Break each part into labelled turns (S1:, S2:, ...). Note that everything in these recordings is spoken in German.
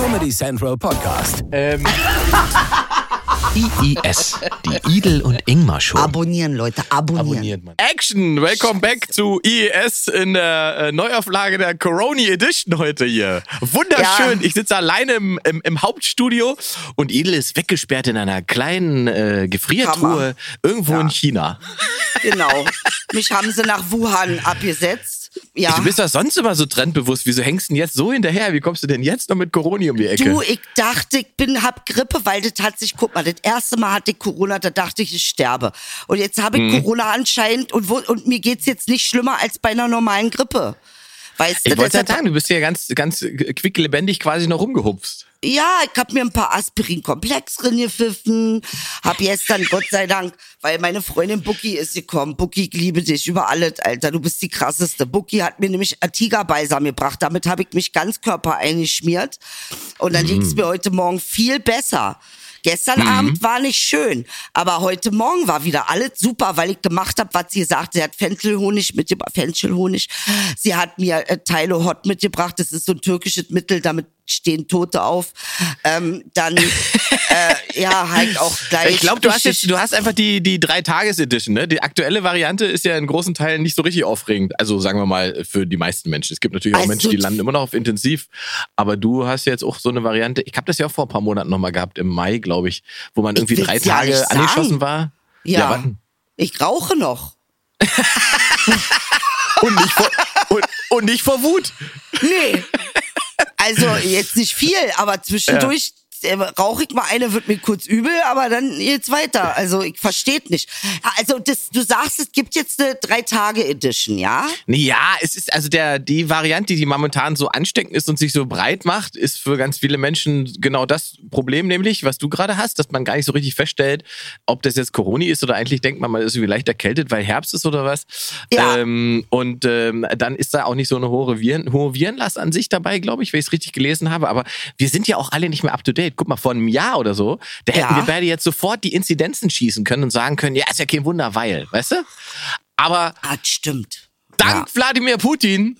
S1: Comedy Central Podcast.
S2: Ähm,
S3: IIS, die Idel und Ingmar Show.
S4: Abonnieren, Leute, abonnieren.
S2: abonniert man. Action! Welcome back zu IES in der äh, Neuauflage der Corona Edition heute hier. Wunderschön.
S4: Ja.
S2: Ich sitze alleine im, im, im Hauptstudio und Idel ist weggesperrt in einer kleinen äh, Gefriertruhe irgendwo
S4: Ja.
S2: in China.
S4: Genau. Mich haben sie nach Wuhan abgesetzt. Ja.
S2: Du bist doch sonst immer so trendbewusst. Wieso hängst du denn jetzt so hinterher? Wie kommst du denn jetzt noch mit Corona um die Ecke?
S4: Du, ich dachte, ich bin, hab Grippe, weil das hat sich, guck mal, das erste Mal hatte ich Corona, da dachte ich, ich sterbe. Und jetzt habe ich
S2: Mhm.
S4: Corona anscheinend und, wo, und mir geht's jetzt nicht schlimmer als bei einer normalen Grippe. Weißt du,
S2: ich wollte ja sagen, du bist ja ganz, ganz quicklebendig quasi noch rumgehupft.
S4: Ja, ich hab mir ein paar Aspirin-Komplex drin gepfiffen. Hab dann, Gott sei Dank, weil meine Freundin Bucky ist gekommen. Bucky, ich liebe dich über alles, Alter. Du bist die krasseste. Bucky hat mir nämlich Tigerbalsam gebracht. Damit habe ich mich ganz Körper eingeschmiert. Und dann ging's mir heute Morgen viel besser. Gestern Abend war nicht schön, aber heute Morgen war wieder alles super, weil ich gemacht habe, was sie sagt. Sie hat Fenchelhonig mitgebracht, Fenchelhonig. Sie hat mir äh, Teile Hot mitgebracht. Das ist so ein türkisches Mittel, damit stehen Tote auf. Ähm, dann, äh, ja, halt auch gleich.
S2: Ich glaube, du hast jetzt, du hast einfach die, die Drei-Tages-Edition, ne? Die aktuelle Variante ist ja in großen Teilen nicht so richtig aufregend. Also sagen wir mal, für die meisten Menschen. Es gibt natürlich auch
S4: Also,
S2: Menschen, die landen immer noch auf intensiv. Aber du hast jetzt auch so eine Variante. Ich habe das ja auch vor ein paar Monaten nochmal gehabt, im Mai, glaube ich, wo man irgendwie drei
S4: ja
S2: Tage angeschossen war.
S4: Ja,
S2: warten.
S4: ich rauche noch.
S2: Und nicht vor, und, und nicht vor Wut.
S4: Nee. Also jetzt nicht viel, aber zwischendurch äh, rauche ich mal eine, wird mir kurz übel, aber dann geht's weiter. Also ich verstehe nicht. Also das, du sagst, es gibt jetzt eine Drei-Tage-Edition, ja?
S2: Ja, es ist also der die Variante, die momentan so ansteckend ist und sich so breit macht, ist für ganz viele Menschen genau das Problem, nämlich was du gerade hast, dass man gar nicht so richtig feststellt, ob das jetzt Corona ist oder eigentlich denkt man, man ist irgendwie leicht erkältet, weil Herbst ist oder was.
S4: Ja.
S2: Ähm, und ähm, dann ist da auch nicht so eine hohe, Viren, hohe Virenlast an sich dabei, glaube ich, wenn ich es richtig gelesen habe. Aber wir sind ja auch alle nicht mehr up to date. Guck mal, vor einem Jahr oder so, da hätten
S4: Ja.
S2: wir beide jetzt sofort die Inzidenzen schießen können und sagen können, ja, ist ja kein Wunder, weil, weißt du? Aber
S4: Ah, das stimmt.
S2: dank Wladimir Putin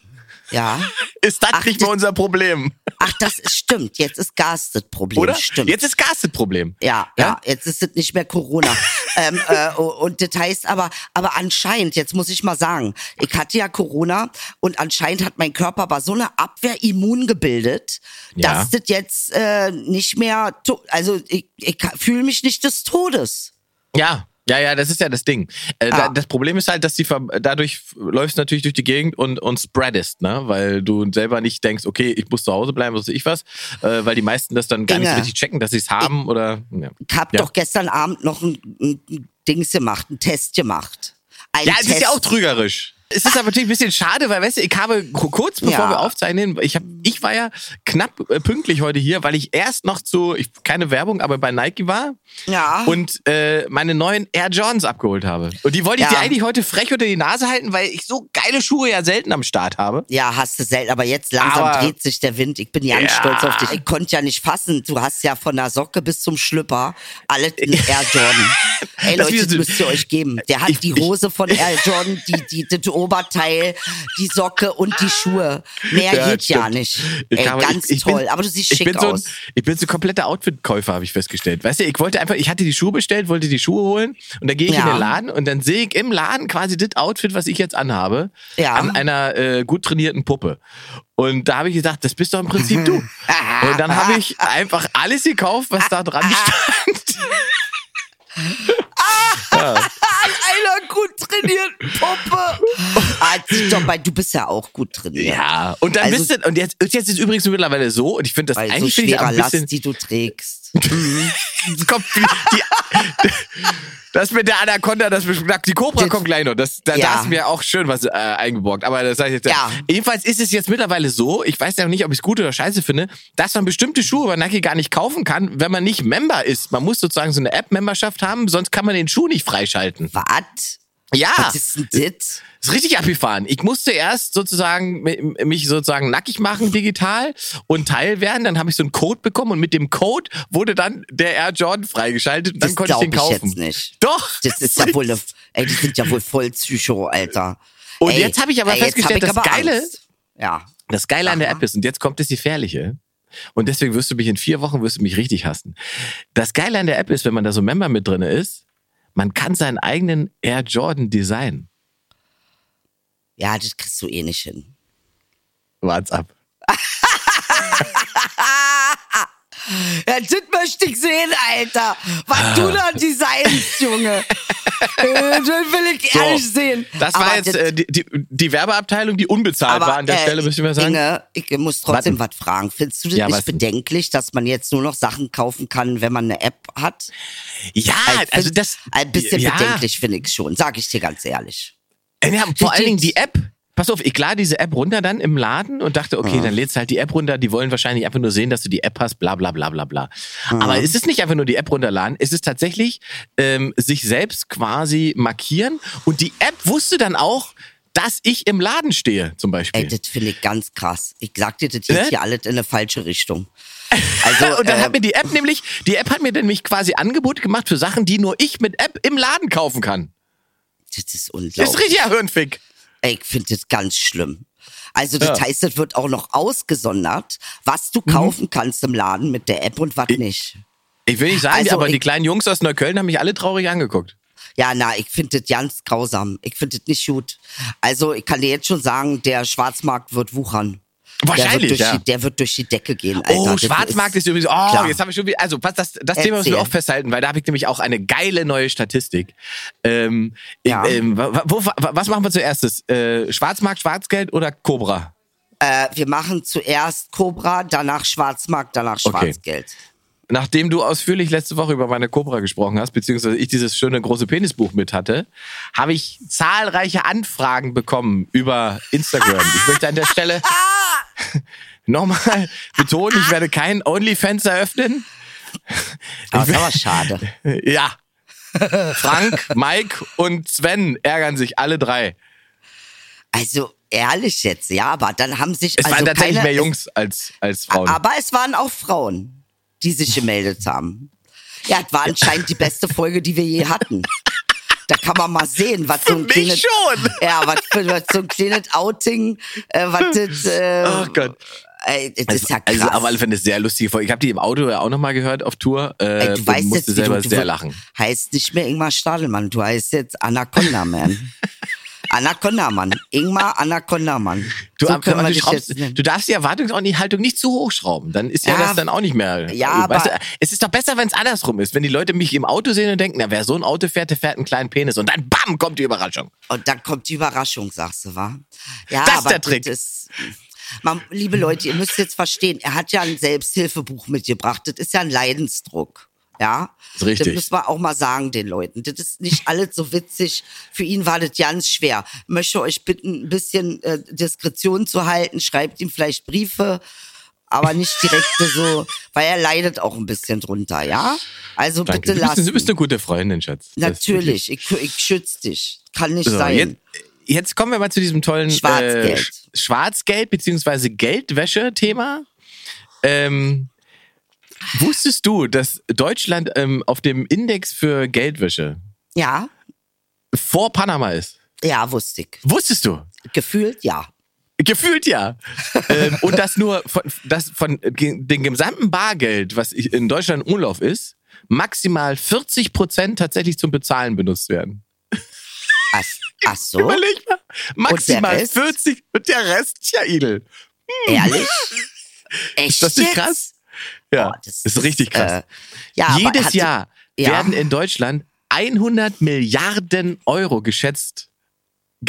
S4: Ja.
S2: ist das
S4: Ach,
S2: nicht mehr unser Problem.
S4: Ach, das ist, stimmt. Jetzt ist Gas das Problem.
S2: Oder?
S4: Stimmt.
S2: Jetzt ist Gas das Problem.
S4: Ja, ja, jetzt ist es nicht mehr Corona. Ähm, äh, und das heißt aber, aber anscheinend, jetzt muss ich mal sagen, ich hatte ja Corona und anscheinend hat mein Körper aber so eine Abwehr immun gebildet,
S2: Ja.
S4: dass das jetzt äh, nicht mehr, also ich, ich fühle mich nicht des Todes.
S2: Ja. Ja, ja, das ist ja das Ding. Äh,
S4: Ja.
S2: das Problem ist halt, dass die dadurch läufst du natürlich durch die Gegend und, und spreadest, ne? Weil du selber nicht denkst, okay, ich muss zu Hause bleiben, was weiß ich was, äh, weil die meisten das dann gar nicht
S4: Inge.
S2: richtig checken, dass sie es haben oder. Ja,
S4: Ich habe
S2: Ja.
S4: doch gestern Abend noch ein, ein, Dings gemacht, einen Test gemacht. Ein
S2: ja es ist ja auch trügerisch. Es ist aber natürlich ein bisschen schade, weil, weißt du, ich habe ku- kurz bevor
S4: Ja.
S2: wir aufzeichnen, ich, hab, ich war ja knapp äh, pünktlich heute hier, weil ich erst noch zu, ich, keine Werbung, aber bei Nike war
S4: Ja.
S2: und äh, meine neuen Air Jordans abgeholt habe. Und die wollte ich
S4: Ja.
S2: dir eigentlich heute frech unter die Nase halten, weil ich so geile Schuhe ja selten am Start habe.
S4: Ja, hast du selten, aber jetzt langsam
S2: Aber-
S4: dreht sich der Wind. Ich bin ganz
S2: Ja.
S4: stolz auf dich. Ich konnte ja nicht fassen. Du hast ja von der Socke bis zum Schlüpper alles in Air Jordan. Ey
S2: Das
S4: Leute, das
S2: so-
S4: müsst ihr euch geben. Der hat
S2: Ich-
S4: die Hose von Air Jordan, die, die, das Oberteil, die Socke und die Schuhe. Mehr
S2: Ja,
S4: geht ja
S2: stimmt.
S4: nicht.
S2: Ich
S4: Ey,
S2: glaube,
S4: ganz
S2: ich- ich
S4: toll.
S2: bin-
S4: aber du siehst
S2: ich
S4: schick
S2: bin so, ein-
S4: aus.
S2: Ich bin so kompletter Outfit-Käufer, habe ich festgestellt. Weißt du, ich wollte einfach, ich hatte die Schuhe bestellt, wollte die Schuhe holen und dann gehe ich
S4: Ja.
S2: in den Laden und dann sehe ich im Laden quasi das Outfit, was ich jetzt anhabe,
S4: Ja.
S2: an einer äh, gut trainierten Puppe. Und da habe ich gedacht, das bist doch im Prinzip du. Und dann habe ich einfach alles gekauft, was da dran stand.
S4: An einer gut trainierten Puppe. Ah, sieht doch mal, du bist ja auch gut trainiert.
S2: Ja, und dann
S4: Also-
S2: bist du, und jetzt, jetzt ist es übrigens mittlerweile so, und ich finde das
S4: Bei so
S2: eigentlich finde ich
S4: schwerer
S2: ein
S4: Last,
S2: bisschen,
S4: die du trägst.
S2: kommt die, die, das mit der Anaconda, das die Cobra kommt gleich noch. Das, da, da
S4: Ja.
S2: ist mir auch schön was äh, eingeborgt. Aber das sage ich jetzt.
S4: Ja.
S2: Jedenfalls ist es jetzt mittlerweile so, ich weiß ja noch nicht, ob ich es gut oder scheiße finde, dass man bestimmte Schuhe bei Nike gar nicht kaufen kann, wenn man nicht Member ist. Man muss sozusagen so eine App-Memberschaft haben, sonst kann man den Schuh nicht freischalten.
S4: Was?
S2: Ja.
S4: Was ist denn das?
S2: ist richtig abgefahren. Ich musste erst sozusagen mi- mich sozusagen nackig machen digital und Teil werden. Dann habe ich so einen Code bekommen und mit dem Code wurde dann der Air Jordan freigeschaltet und dann
S4: Das
S2: konnte ich den
S4: ich
S2: kaufen.
S4: jetzt nicht.
S2: Doch.
S4: Das ist ja wohl ey, die sind ja wohl voll Psycho, Alter.
S2: Und
S4: ey,
S2: jetzt habe ich aber
S4: ey,
S2: festgestellt,
S4: ich
S2: das Geile-
S4: Angst. Ja.
S2: Das Geile an der
S4: Aha.
S2: App ist, und jetzt kommt das Gefährliche, Und deswegen wirst du mich in vier Wochen wirst du mich richtig hassen. Das Geile an der App ist, wenn man da so Member mit drin ist, man kann seinen eigenen Air Jordan designen.
S4: Ja, das kriegst du eh nicht hin.
S2: Wart's ab.
S4: Ja, das möchte ich sehen, Alter. Was du da designst, Junge. Das will ich ehrlich sehen.
S2: Das war
S4: Aber
S2: jetzt
S4: das-
S2: äh, die, die, die Werbeabteilung, die unbezahlt war an der
S4: äh,
S2: Stelle, müssen wir sagen.
S4: Inge, ich muss trotzdem was fragen. Findest du das
S2: Ja,
S4: nicht bedenklich, dass man jetzt nur noch Sachen kaufen kann, wenn man eine App hat?
S2: ja, also
S4: find-
S2: das.
S4: Ein bisschen
S2: ja.
S4: bedenklich finde ich schon, sag ich dir ganz ehrlich.
S2: Ja, vor allen Dingen die App. Pass auf, ich lade diese App runter dann im Laden und dachte, okay,
S4: Mhm.
S2: dann lädst du halt die App runter. Die wollen wahrscheinlich einfach nur sehen, dass du die App hast, bla bla bla bla bla.
S4: Mhm.
S2: Aber es ist nicht einfach nur die App runterladen, es ist tatsächlich ähm, sich selbst quasi markieren und die App wusste dann auch, dass ich im Laden stehe, zum Beispiel.
S4: Ey, das finde ich ganz krass. Ich sag dir, das geht
S2: Ne?
S4: hier alles in eine falsche Richtung. Also,
S2: und dann
S4: äh,
S2: hat mir die App nämlich, die App hat mir nämlich quasi Angebote gemacht für Sachen, die nur ich mit App im Laden kaufen kann.
S4: das ist
S2: Das ist
S4: unglaublich.
S2: richtig Hirnfick.
S4: Ich finde das ganz schlimm. Also das
S2: Ja.
S4: heißt, es wird auch noch ausgesondert, was du kaufen kannst im Laden mit der App und was nicht.
S2: Ich will nicht sagen,
S4: Also
S2: aber die
S4: ich-
S2: kleinen Jungs aus Neukölln haben mich alle traurig angeguckt.
S4: Ja, na, ich finde das ganz grausam. Ich finde das nicht gut. Also ich kann dir jetzt schon sagen, der Schwarzmarkt wird wuchern.
S2: Wahrscheinlich,
S4: der wird durch
S2: ja.
S4: Die, der wird durch die Decke gehen, Alter.
S2: Oh, Schwarzmarkt ist, übrigens. Oh,
S4: klar.
S2: jetzt habe ich schon wieder. Also, pass, das, das Thema müssen wir
S4: Erzähl.
S2: auch festhalten, weil da habe ich nämlich auch eine geile neue Statistik. Ähm,
S4: Ja.
S2: ähm, wo, wa- was machen wir zuerst? Äh, Schwarzmarkt, Schwarzgeld oder Cobra?
S4: Äh, wir machen zuerst Cobra, danach Schwarzmarkt, danach
S2: Okay.
S4: Schwarzgeld.
S2: Nachdem du ausführlich letzte Woche über meine Cobra gesprochen hast, beziehungsweise ich dieses schöne große Penisbuch mit hatte, habe ich zahlreiche Anfragen bekommen über Instagram. Ich möchte an der Stelle nochmal betonen, ich werde kein OnlyFans eröffnen.
S4: Aber das ist aber schade.
S2: Ja. Frank, Mike und Sven ärgern sich alle drei.
S4: Also ehrlich jetzt, ja, aber dann haben sich
S2: Es
S4: also
S2: waren tatsächlich
S4: keine,
S2: mehr Jungs als, als Frauen.
S4: Aber es waren auch Frauen, die sich gemeldet haben. Ja, es war anscheinend die beste Folge, die wir je hatten. Da kann man mal sehen, was so ein
S2: mich
S4: kleines,
S2: schon.
S4: Ja, was, für- was so ein kleines Outing, äh, was das, äh,
S2: oh Gott.
S4: ey, das ist ja krass.
S2: Also auf alle Fälle eine sehr lustige Folge. Ich habe die im Auto ja auch nochmal gehört auf Tour äh,
S4: ey, du weißt
S2: musste
S4: jetzt,
S2: selber
S4: du, du
S2: sehr lachen.
S4: heißt nicht mehr Ingmar Stadelmann, du heißt jetzt Anaconda Man. Anaconda Mann. Ingmar Anaconda Mann.
S2: Du,
S4: so
S2: ab-
S4: können wir
S2: du, schraubst, du darfst die Erwartungshaltung nicht zu hoch schrauben. Dann ist ja,
S4: Ja,
S2: das dann auch nicht mehr.
S4: ja,
S2: weißt
S4: aber-
S2: du, es ist doch besser, wenn es andersrum ist. Wenn die Leute mich im Auto sehen und denken, na, wer so ein Auto fährt, der fährt einen kleinen Penis. Und dann bam, kommt die Überraschung.
S4: Und dann kommt die Überraschung, sagst du, wa? Ja,
S2: Das ist
S4: aber
S2: der Trick.
S4: Das man, liebe Leute, ihr müsst jetzt verstehen, er hat ja ein Selbsthilfebuch mitgebracht. Das ist ja ein Leidensdruck. Ja,
S2: Ist richtig.
S4: Das müssen wir auch mal sagen den Leuten. Das ist nicht alles so witzig. Für ihn war das ganz schwer. Möchte euch bitten, ein bisschen äh, Diskretion zu halten. Schreibt ihm vielleicht Briefe, aber nicht direkt so, weil er leidet auch ein bisschen drunter, ja? Also
S2: Danke.
S4: bitte lassen.
S2: du bist eine gute Freundin, Schatz. Das
S4: Natürlich, ich, ich schütze dich. Kann nicht
S2: So,
S4: sein.
S2: jetzt, jetzt kommen wir mal zu diesem tollen
S4: Schwarzgeld.
S2: Äh, Sch- Schwarzgeld bzw. Geldwäsche-Thema. Ähm, wusstest du, dass Deutschland ähm, auf dem Index für Geldwäsche
S4: Ja,
S2: vor Panama ist?
S4: ja, wusste ich.
S2: Wusstest du?
S4: Gefühlt, ja.
S2: Gefühlt ja. ähm, und dass nur von, dass von ge- dem gesamten Bargeld, was ich- in Deutschland im Umlauf ist, maximal 40 Prozent tatsächlich zum Bezahlen benutzt werden.
S4: Ach, ach so,
S2: Überleg mal. Maximal
S4: Rest?
S2: 40 und der Rest, tja, Idel.
S4: ehrlich? Echt
S2: Ist das nicht
S4: jetzt?
S2: krass? Ja,
S4: Boah, das
S2: ist richtig krass.
S4: Äh, ja,
S2: Jedes Jahr
S4: ja.
S2: werden in Deutschland 100 Milliarden Euro geschätzt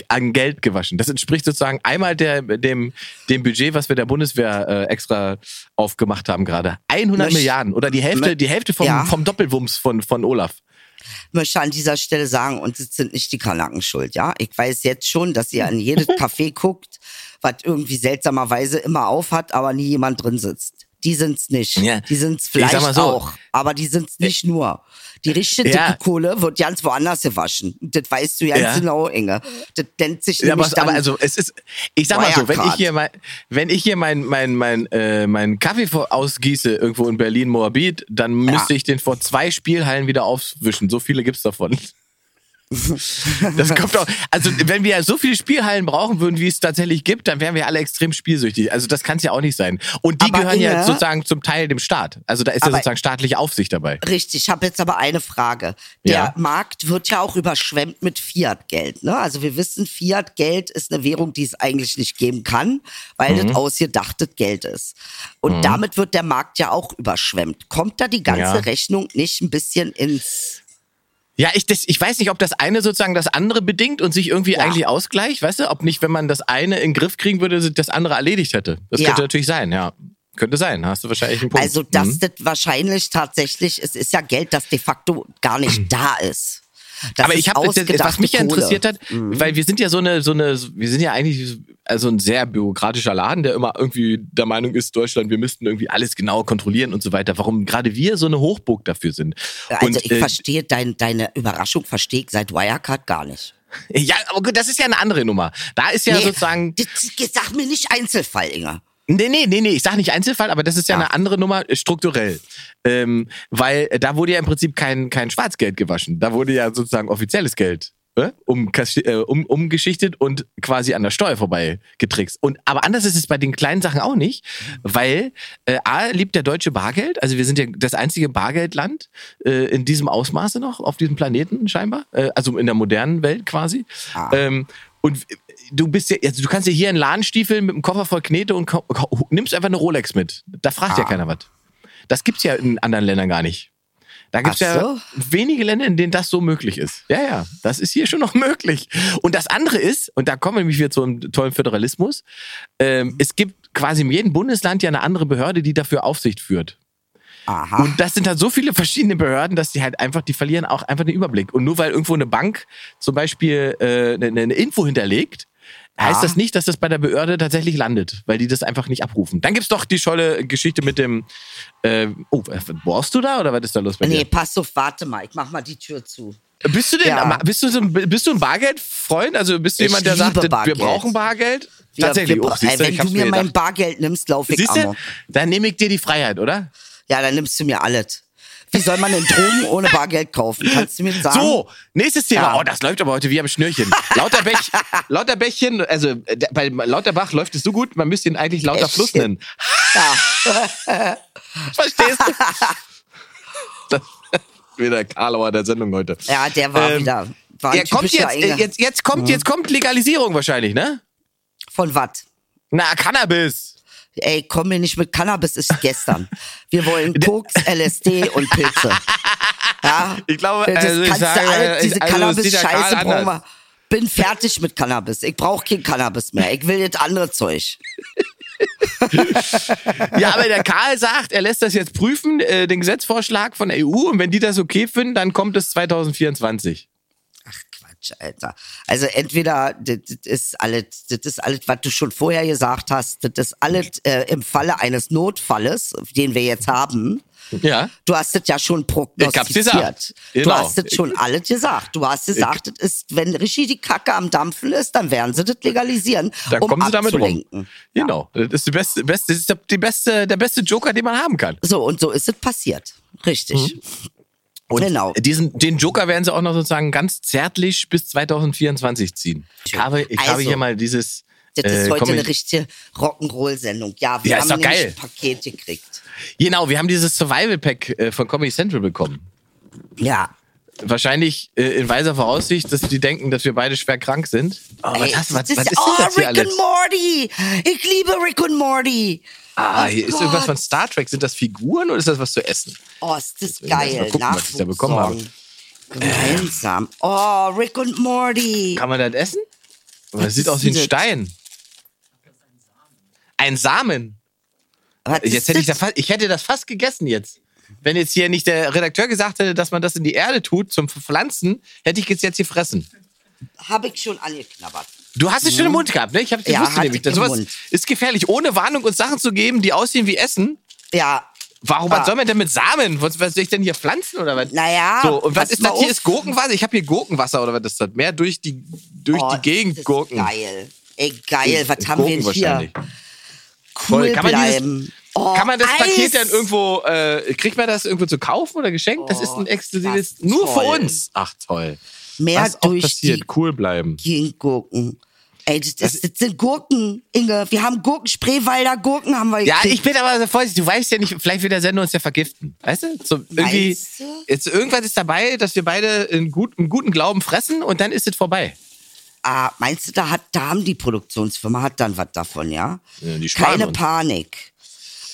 S2: an Geld gewaschen. Das entspricht sozusagen einmal der, dem, dem Budget, was wir der Bundeswehr äh, extra aufgemacht haben gerade. 100
S4: Möcht-
S2: Milliarden oder die Hälfte, die Hälfte vom,
S4: ja.
S2: vom Doppelwumms von, von Olaf.
S4: möchte an dieser Stelle sagen, und es sind nicht die Kanaken schuld, ja? Ich weiß jetzt schon, dass ihr in jedes Café guckt, was irgendwie seltsamerweise immer auf hat, aber nie jemand drin sitzt. Die sind's nicht.
S2: Ja.
S4: Die sind's
S2: Ich
S4: vielleicht
S2: so.
S4: auch, aber die sind's nicht nur. Die richtige dicke
S2: Ja.
S4: Kohle wird ganz woanders gewaschen. Das weißt du ganz
S2: Ja.
S4: genau, Inge. Das nennt sich
S2: Ja, aber,
S4: nämlich dann,
S2: aber also es ist, ich sag mal so, wenn ich hier mein, wenn ich hier mein, mein, mein, äh, meinen Kaffee ausgieße irgendwo in Berlin, Moabit, dann müsste ich den vor zwei Spielhallen wieder aufwischen. So viele gibt's davon. Das kommt auch. Also wenn wir so viele Spielhallen brauchen würden, wie es tatsächlich gibt, dann wären wir alle extrem spielsüchtig. Also das kann es ja auch nicht sein. Und die
S4: Aber
S2: gehören ja sozusagen zum Teil dem Staat. Also da ist ja sozusagen staatliche Aufsicht dabei.
S4: Richtig, ich habe jetzt aber eine Frage. Der
S2: Ja.
S4: Markt wird ja auch überschwemmt mit Fiat-Geld. Ne? Also wir wissen, Fiat-Geld ist eine Währung, die es eigentlich nicht geben kann, weil
S2: Mhm.
S4: das ausgedachtes Geld ist. Und damit wird der Markt ja auch überschwemmt. Kommt da die ganze
S2: Ja.
S4: Rechnung nicht ein bisschen ins...
S2: Ja, ich, das, ich weiß nicht, ob das eine sozusagen das andere bedingt und sich irgendwie
S4: Ja.
S2: eigentlich ausgleicht, weißt du? Ob nicht, wenn man das eine in den Griff kriegen würde, das andere erledigt hätte. Das
S4: Ja.
S2: könnte natürlich sein, ja. Könnte sein, hast du wahrscheinlich einen Punkt.
S4: Also dass
S2: Mhm.
S4: das wahrscheinlich tatsächlich, es ist ja Geld, das de facto gar nicht da ist. Das
S2: Aber ich habe, was mich ja interessiert hat, weil wir sind ja so eine, so eine, wir sind ja eigentlich also ein sehr bürokratischer Laden, der immer irgendwie der Meinung ist, Deutschland, wir müssten irgendwie alles genau kontrollieren und so weiter. Warum gerade wir so eine Hochburg dafür sind.
S4: Also
S2: und,
S4: ich
S2: äh,
S4: verstehe dein, deine Überraschung, verstehe ich seit Wirecard gar nicht.
S2: ja, aber gut, das ist ja eine andere Nummer. Da ist ja
S4: Nee,
S2: sozusagen,
S4: das, sag mir nicht Einzelfall, Inge.
S2: Nee, nee, nee, nee, ich sage nicht Einzelfall, aber das ist ja,
S4: Ja.
S2: eine andere Nummer äh, strukturell. Ähm, weil äh, da wurde ja im Prinzip kein, kein Schwarzgeld gewaschen. Da wurde ja sozusagen offizielles Geld äh, umkas- äh, um, umgeschichtet und quasi an der Steuer vorbei getrickst. Und, aber anders ist es bei den kleinen Sachen auch nicht, weil äh, A liebt der Deutsche Bargeld. Also wir sind ja das einzige Bargeldland äh, in diesem Ausmaße noch auf diesem Planeten scheinbar. Äh, also in der modernen Welt quasi.
S4: Ah.
S2: Ähm, und du bist ja, also du kannst ja hier einen Ladenstiefel mit einem Koffer voll Knete und nimmst einfach eine Rolex mit. Da fragt ja
S4: Ah.
S2: keiner was. Das gibt's ja in anderen Ländern gar nicht. Da gibt's
S4: Ach
S2: ja
S4: so.
S2: wenige Länder, in denen das so möglich ist. Ja, ja, das ist hier schon noch möglich. Und das andere ist, und da kommen wir nämlich wieder zu einem tollen Föderalismus, ähm, es gibt quasi in jedem Bundesland ja eine andere Behörde, die dafür Aufsicht führt.
S4: Aha.
S2: Und das sind halt so viele verschiedene Behörden, dass die halt einfach, die verlieren auch einfach den Überblick. Und nur weil irgendwo eine Bank zum Beispiel äh, eine, eine Info hinterlegt, heißt
S4: Ja.
S2: das nicht, dass das bei der Behörde tatsächlich landet, weil die das einfach nicht abrufen. Dann gibt's doch die scholle Geschichte mit dem, äh, oh, bohrst du da oder was ist da los bei
S4: nee,
S2: dir?
S4: pass auf, warte mal, ich mach mal die Tür zu.
S2: Bist du denn,
S4: Ja.
S2: bist du so ein, bist du ein Bargeldfreund? Also bist du
S4: Ich
S2: jemand, der sagt,
S4: liebe
S2: wir
S4: Bargeld.
S2: brauchen Bargeld?
S4: Wir-
S2: Tatsächlich.
S4: wir,
S2: oh,
S4: ey,
S2: ich
S4: wenn du mir mein
S2: gedacht.
S4: Bargeld nimmst, lauf ich
S2: Siehst du?
S4: amok.
S2: Dann nehme ich dir die Freiheit, oder?
S4: Ja, dann nimmst du mir alles. Wie soll man denn Drogen ohne Bargeld kaufen? Kannst du mir sagen?
S2: So, nächstes Thema.
S4: Ja.
S2: Oh, das läuft aber heute wie am Schnürchen. Lauterbech, Lauterbächchen, also äh, bei Lauterbach läuft es so gut, man müsste ihn eigentlich Lauter
S4: Echt?
S2: Fluss nennen.
S4: Ja.
S2: Verstehst du? Das, wieder Karlauer der Sendung heute.
S4: ja, der war
S2: Ähm,
S4: wieder. War
S2: Ja, kommt jetzt, jetzt, jetzt kommt, jetzt kommt Legalisierung wahrscheinlich, ne?
S4: Von was?
S2: Na, Cannabis.
S4: Ey, komm mir nicht mit Cannabis, ist gestern. Wir wollen Koks, LSD und Pilze. Ja?
S2: Ich glaube,
S4: das
S2: also ich
S4: kannst
S2: sage,
S4: du alles, diese
S2: also
S4: Cannabis-Scheiße brauchen wir. Bin fertig mit Cannabis. Ich brauche kein Cannabis mehr. Ich will jetzt andere Zeug.
S2: Ja, aber der Karl sagt, er lässt das jetzt prüfen, äh, den Gesetzvorschlag von der EU, und wenn die das okay finden, dann kommt es 2024.
S4: Quatsch, Alter. Also entweder das, ist alles, das ist alles, was du schon vorher gesagt hast, das ist alles äh, im Falle eines Notfalles, den wir jetzt haben.
S2: Ja.
S4: Du hast es ja schon prognostiziert.
S2: gesagt.
S4: Du
S2: Genau.
S4: hast es schon alles gesagt. Du hast gesagt, es ist, wenn richtig die Kacke am Dampfen ist, dann werden sie das legalisieren,
S2: Dann
S4: um
S2: kommen sie damit rum.
S4: abzulenken.
S2: Genau. Das ist, die beste, beste, das ist die beste, der beste Joker, den man haben kann.
S4: So, und so ist es passiert. Richtig.
S2: Mhm. Und
S4: Genau.
S2: diesen, den Joker werden sie auch noch sozusagen ganz zärtlich bis 2024 ziehen. Ich habe, ich habe
S4: Also,
S2: hier mal dieses.
S4: Das ist
S2: äh,
S4: heute
S2: komm,
S4: eine
S2: ich-
S4: richtige Rock'n'Roll-Sendung. Ja, wir
S2: Ja, ist
S4: haben ein Paket gekriegt.
S2: Genau, wir haben dieses Survival Pack äh, von Comedy Central bekommen.
S4: Ja.
S2: Wahrscheinlich äh, in weiser Voraussicht, dass die denken, dass wir beide schwer krank sind. Oh, was,
S4: Ey,
S2: was,
S4: das
S2: was ist denn
S4: oh,
S2: das hier
S4: Rick
S2: alles?
S4: and Morty. Ich liebe Rick und Morty.
S2: Ah,
S4: Oh
S2: hier ist
S4: Gott.
S2: irgendwas von Star Trek. Sind das Figuren oder ist das was zu essen?
S4: Oh, ist das
S2: erst mal
S4: geil.
S2: gucken, was ich da bekommen habe.
S4: Gemeinsam. Oh, Rick und Morty.
S2: Kann man das essen? Aber das
S4: Was
S2: sieht
S4: ist
S2: aus wie ein
S4: das?
S2: Stein. Ein Samen.
S4: Was
S2: Jetzt
S4: ist
S2: hätte ich, da fast, ich hätte das fast gegessen jetzt. Wenn jetzt hier nicht der Redakteur gesagt hätte, dass man das in die Erde tut zum Pflanzen, hätte ich es jetzt gefressen.
S4: Habe ich schon angeknabbert.
S2: Du hast es schon im Mund gehabt, ne? Ich habe
S4: Ja,
S2: wusste nämlich,
S4: ich im
S2: sowas
S4: Mund.
S2: ist gefährlich. Ohne Warnung uns Sachen zu geben, die aussehen wie Essen.
S4: Ja.
S2: Warum
S4: Ah.
S2: was soll man denn mit Samen? Was, was soll ich denn hier pflanzen oder was?
S4: Naja,
S2: So, und was ist das hier?
S4: auf.
S2: Ist Gurkenwasser? Ich habe hier Gurkenwasser oder was ist das? Mehr durch die, durch
S4: Oh,
S2: die Gegend
S4: das
S2: Gurken.
S4: Geil. Ey, geil. Was haben wir
S2: Gurken
S4: denn hier?
S2: wahrscheinlich.
S4: Cool
S2: Voll. Kann man dieses-
S4: bleiben. Oh,
S2: Kann man das
S4: Eis.
S2: Paket dann irgendwo, äh, kriegt man das irgendwo zu kaufen oder geschenkt? das ist ein
S4: Oh,
S2: exklusives,
S4: das
S2: nur für
S4: toll.
S2: uns. Ach toll.
S4: Mehr
S2: Was
S4: durch
S2: passiert,
S4: die
S2: cool bleiben.
S4: Gurken. Ey, das, das, das sind Gurken, Inge. Wir haben Gurken, Spreewalder Gurken haben wir
S2: Ja,
S4: gekriegt.
S2: ich bin aber so vorsichtig. Du weißt ja nicht, vielleicht wird der Sender uns ja vergiften. Weißt du? So irgendwie,
S4: Meinst du?
S2: jetzt irgendwas ist dabei, dass wir beide in gut, im guten Glauben fressen und dann ist es vorbei.
S4: Ah, meinst du, da hat, da haben die Produktionsfirma hat dann was davon, ja?
S2: Ja, die
S4: Keine
S2: uns.
S4: Panik.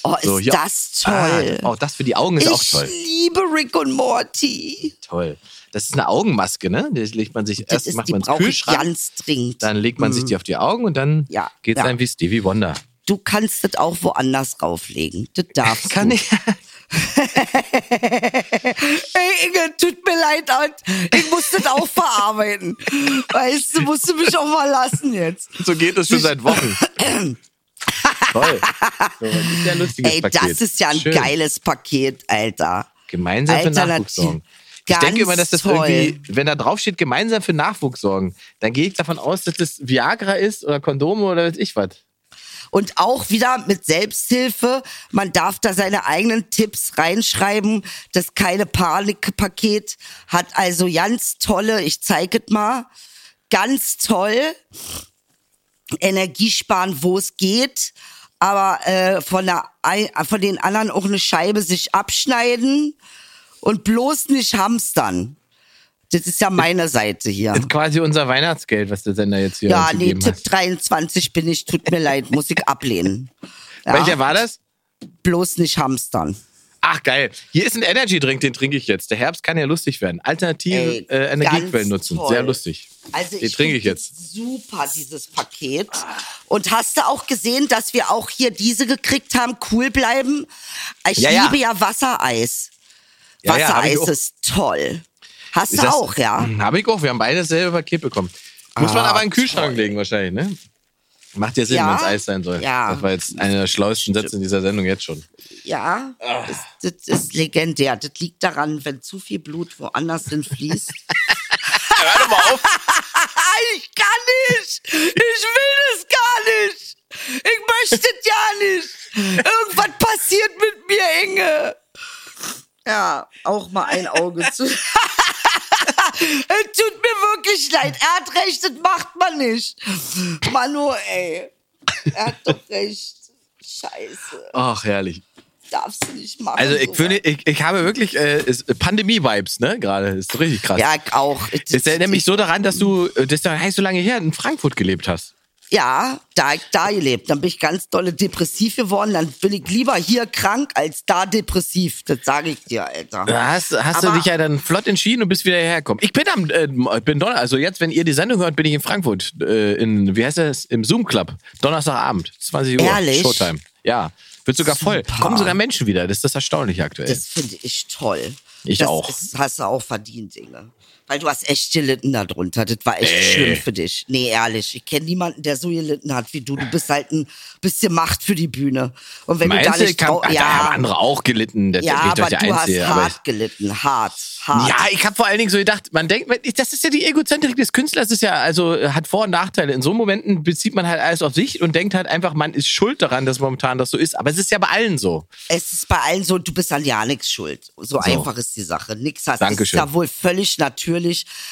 S4: Oh, ist
S2: So, hier-
S4: das toll.
S2: Ah, auch das für die Augen ist
S4: ich
S2: auch toll.
S4: liebe Rick und Morty.
S2: Toll. Das ist eine Augenmaske, ne? Das legt man sich
S4: Das
S2: erst macht
S4: die
S2: man ins Kühlschrank,
S4: ganz dringend.
S2: dann legt man sich die auf die Augen und dann
S4: Ja,
S2: geht's
S4: ja.
S2: einem wie Stevie Wonder.
S4: Du kannst das auch woanders rauflegen. Das darfst
S2: Kann
S4: du.
S2: ich?
S4: Hey Inge, tut mir leid, ich muss das auch verarbeiten. Weißt du, musst du mich auch mal lassen jetzt.
S2: So geht es schon seit Wochen. Toll. So, das ist ja ein lustiges
S4: Ey,
S2: Paket.
S4: das ist ja ein
S2: Schön.
S4: geiles Paket, Alter.
S2: Gemeinsam für
S4: Alternativ.
S2: Sorgen. Ich
S4: Ganz
S2: denke immer, dass das
S4: toll.
S2: irgendwie, wenn da drauf steht, gemeinsam für Nachwuchs sorgen, dann gehe ich davon aus, dass das Viagra ist oder Kondome oder weiß ich was.
S4: Und auch wieder mit Selbsthilfe. Man darf da seine eigenen Tipps reinschreiben. Das keine Panikpaket hat also ganz tolle, ich zeige es mal, ganz toll. Energiesparen, wo es geht. Aber äh, von, der, von den anderen auch eine Scheibe sich abschneiden und bloß nicht hamstern. Das ist ja meine Seite hier.
S2: Das ist quasi unser Weihnachtsgeld, was der Sender jetzt hier
S4: Ja, nee, Tipp
S2: hat.
S4: 23 bin ich, tut mir leid, muss ich ablehnen. Ja,
S2: Welcher war das?
S4: bloß nicht hamstern.
S2: Ach geil. Hier ist ein Energy Drink, den trinke ich jetzt. Der Herbst kann ja lustig werden. Alternative
S4: Ey,
S2: äh, Energiequellen nutzen.
S4: toll.
S2: Sehr lustig.
S4: Also
S2: den
S4: ich
S2: trinke ich jetzt.
S4: Super, dieses Paket. Und hast du auch gesehen, dass wir auch hier diese gekriegt haben? Cool bleiben. Ich
S2: Ja, ja.
S4: liebe ja Wassereis.
S2: Ja, ja,
S4: Wassereis
S2: auch.
S4: ist toll. Hast
S2: Ist
S4: du
S2: das-
S4: auch, ja?
S2: Habe ich auch. Wir haben beide dasselbe Paket bekommen. Muss man
S4: Ah,
S2: aber in den Kühlschrank
S4: toll.
S2: legen wahrscheinlich, ne? Macht ja Sinn,
S4: Ja?
S2: wenn es Eis sein soll.
S4: Ja.
S2: Das war jetzt einer der schlauesten Sätze in dieser Sendung jetzt schon.
S4: Ja,
S2: Ah.
S4: das, das ist legendär. Das liegt daran, wenn zu viel Blut woanders hin fließt.
S2: Hör doch mal auf.
S4: Auch mal ein Auge zu. es tut mir wirklich leid. Er hat recht, das macht man nicht. Manu, ey. Er hat doch recht. Scheiße.
S2: Ach, herrlich.
S4: Darfst du nicht machen.
S2: Also ich, finde, ich, ich habe wirklich äh, ist Pandemie-Vibes, ne? Gerade. Ist so richtig krass.
S4: Ja, ich auch.
S2: Das erinnert mich so daran, dass du, äh, das ist ja nicht so lange her, in Frankfurt gelebt hast.
S4: Ja, da ich da gelebt. Dann bin ich ganz dolle depressiv geworden. Dann bin ich lieber hier krank als da depressiv. Das sage ich dir, Alter.
S2: Da hast, hast du dich ja dann flott entschieden und bist wieder hergekommen. Ich bin am, äh, bin Donner, also jetzt, wenn ihr die Sendung hört, bin ich in Frankfurt, äh, in, wie heißt das, im Zoom Club, Donnerstagabend, 20 Uhr,
S4: Ehrlich?
S2: Showtime. Ja, wird sogar voll.
S4: Super.
S2: Kommen sogar Menschen wieder, das ist das Erstaunliche aktuell.
S4: Das finde ich toll.
S2: Ich
S4: das
S2: auch.
S4: Ist, hast du auch verdient, Inge. Weil du hast echt gelitten darunter. Das war echt
S2: Ey.
S4: schlimm für dich. Nee, ehrlich. Ich kenne niemanden, der so gelitten hat wie du. Du bist halt ein bisschen Macht für die Bühne. Und wenn
S2: Meinst
S4: du da
S2: du,
S4: nicht
S2: kann,
S4: trau-
S2: da haben
S4: ja,
S2: andere auch gelitten, das
S4: ja, aber du
S2: Einzige.
S4: hast hart gelitten. Hart. Hart.
S2: Ja, ich habe vor allen Dingen so gedacht, man denkt, das ist ja die Egozentrik des Künstlers, ist ja, also hat Vor- und Nachteile. In so Momenten bezieht man halt alles auf sich und denkt halt einfach, man ist schuld daran, dass momentan das so ist. Aber es ist ja bei allen so.
S4: Es ist bei allen so, du bist an ja nichts schuld. So, einfach ist die Sache. Nix hast.
S2: Dankeschön.
S4: Es ist ja wohl völlig natürlich,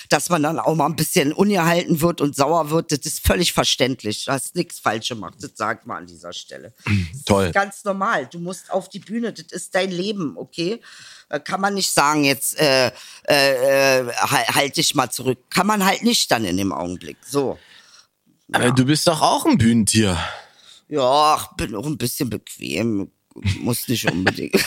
S4: dass man dann auch mal ein bisschen ungehalten wird und sauer wird. Das ist völlig verständlich. Du hast nichts falsch gemacht. Das sagt man an dieser Stelle.
S2: Toll.
S4: Ganz normal. Du musst auf die Bühne. Das ist dein Leben, okay? Kann man nicht sagen, jetzt äh, äh, halt, dich mal zurück. Kann man halt nicht dann in dem Augenblick. So.
S2: Aber du bist doch auch ein Bühnentier.
S4: Ja, ich bin auch ein bisschen bequem. Muss nicht unbedingt.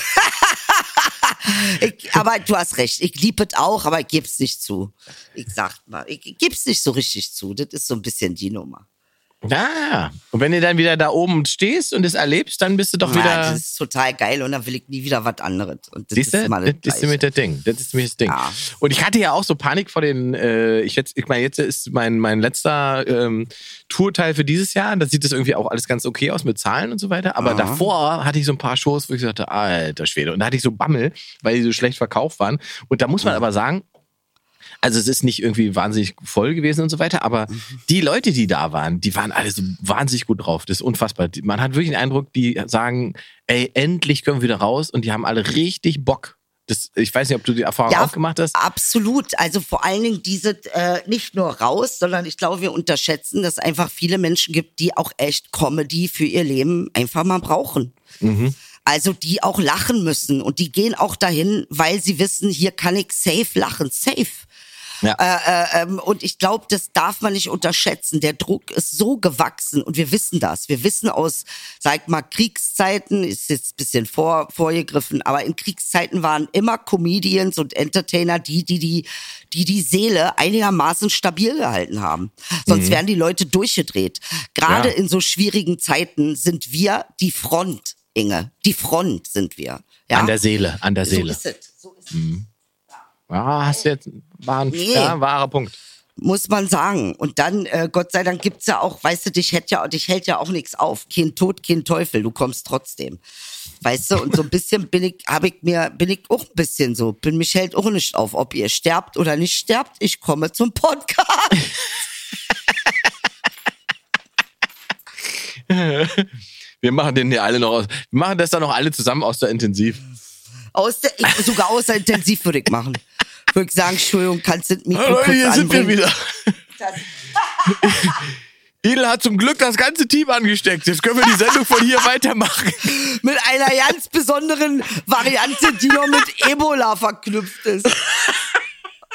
S4: ich, aber du hast recht, ich liebe es auch, aber ich geb's nicht zu. Ich sag mal, ich geb's nicht so richtig zu. Das ist so ein bisschen die Nummer.
S2: Ja. Und wenn du dann wieder da oben stehst und es erlebst, dann bist du doch
S4: Ja,
S2: wieder.
S4: das ist total geil und dann will ich nie wieder was anderes. Und das
S2: Siehst du,
S4: ist mal
S2: das
S4: das
S2: ist nämlich
S4: Gleiche.
S2: das Ding. Das ist nämlich das Ding.
S4: Ja.
S2: Und ich hatte ja auch so Panik vor den, äh, ich jetzt, ich meine, jetzt ist mein, mein letzter ähm, Tourteil für dieses Jahr. Da sieht das irgendwie auch alles ganz okay aus mit Zahlen und so weiter. Aber davor hatte ich so ein paar Shows, wo ich sagte, alter Schwede. Und da hatte ich so Bammel, weil die so schlecht verkauft waren. Und da muss man aber sagen, also es ist nicht irgendwie wahnsinnig voll gewesen und so weiter, aber die Leute, die da waren, die waren alle so wahnsinnig gut drauf. Das ist unfassbar. Man hat wirklich den Eindruck, die sagen, ey, endlich können wir wieder raus und die haben alle richtig Bock Das, ich weiß nicht, ob du die Erfahrung auch gemacht hast.
S4: Absolut. Also vor allen Dingen diese äh, nicht nur raus, sondern ich glaube, wir unterschätzen, dass es einfach viele Menschen gibt, die auch echt Comedy für ihr Leben einfach mal brauchen.
S2: Mhm.
S4: Also die auch lachen müssen und die gehen auch dahin, weil sie wissen, hier kann ich safe lachen, safe.
S2: Ja.
S4: Äh, äh, ähm, und ich glaube, das darf man nicht unterschätzen. Der Druck ist so gewachsen und wir wissen das. Wir wissen aus, sag mal, Kriegszeiten, ist jetzt ein bisschen vor, vorgegriffen, aber in Kriegszeiten waren immer Comedians und Entertainer die, die die, die, die Seele einigermaßen stabil gehalten haben. Sonst
S2: Mhm.
S4: wären die Leute durchgedreht. Gerade
S2: Ja.
S4: in so schwierigen Zeiten sind wir die Front, Inge. Die Front sind wir. Ja?
S2: An der Seele, an der
S4: so
S2: Seele.
S4: ist es. So ist es.
S2: Ja, hast du jetzt war ein
S4: Nee.
S2: ja, wahrer Punkt.
S4: muss man sagen. Und dann, äh, Gott sei Dank gibt's ja auch, weißt du, dich hält ja, dich hält ja auch nichts auf. Kein Tod, kein Teufel, du kommst trotzdem. Weißt du, und so ein bisschen bin ich, habe ich mir, bin ich auch ein bisschen so, bin mich hält auch nicht auf, ob ihr sterbt oder nicht sterbt. Ich komme zum Podcast.
S2: Wir machen den hier alle noch aus. Wir machen das dann noch alle zusammen aus der Intensiv.
S4: Aus der, ich, sogar außer intensiv würde ich machen. Würde ich sagen, Entschuldigung, kannst du Mikro
S2: Hallo,
S4: kurz
S2: hier sind wir
S4: anbringen?
S2: wieder. Idel hat zum Glück das ganze Team angesteckt. Jetzt können wir die Sendung von hier weitermachen.
S4: Mit einer ganz besonderen Variante, die noch mit Ebola verknüpft ist.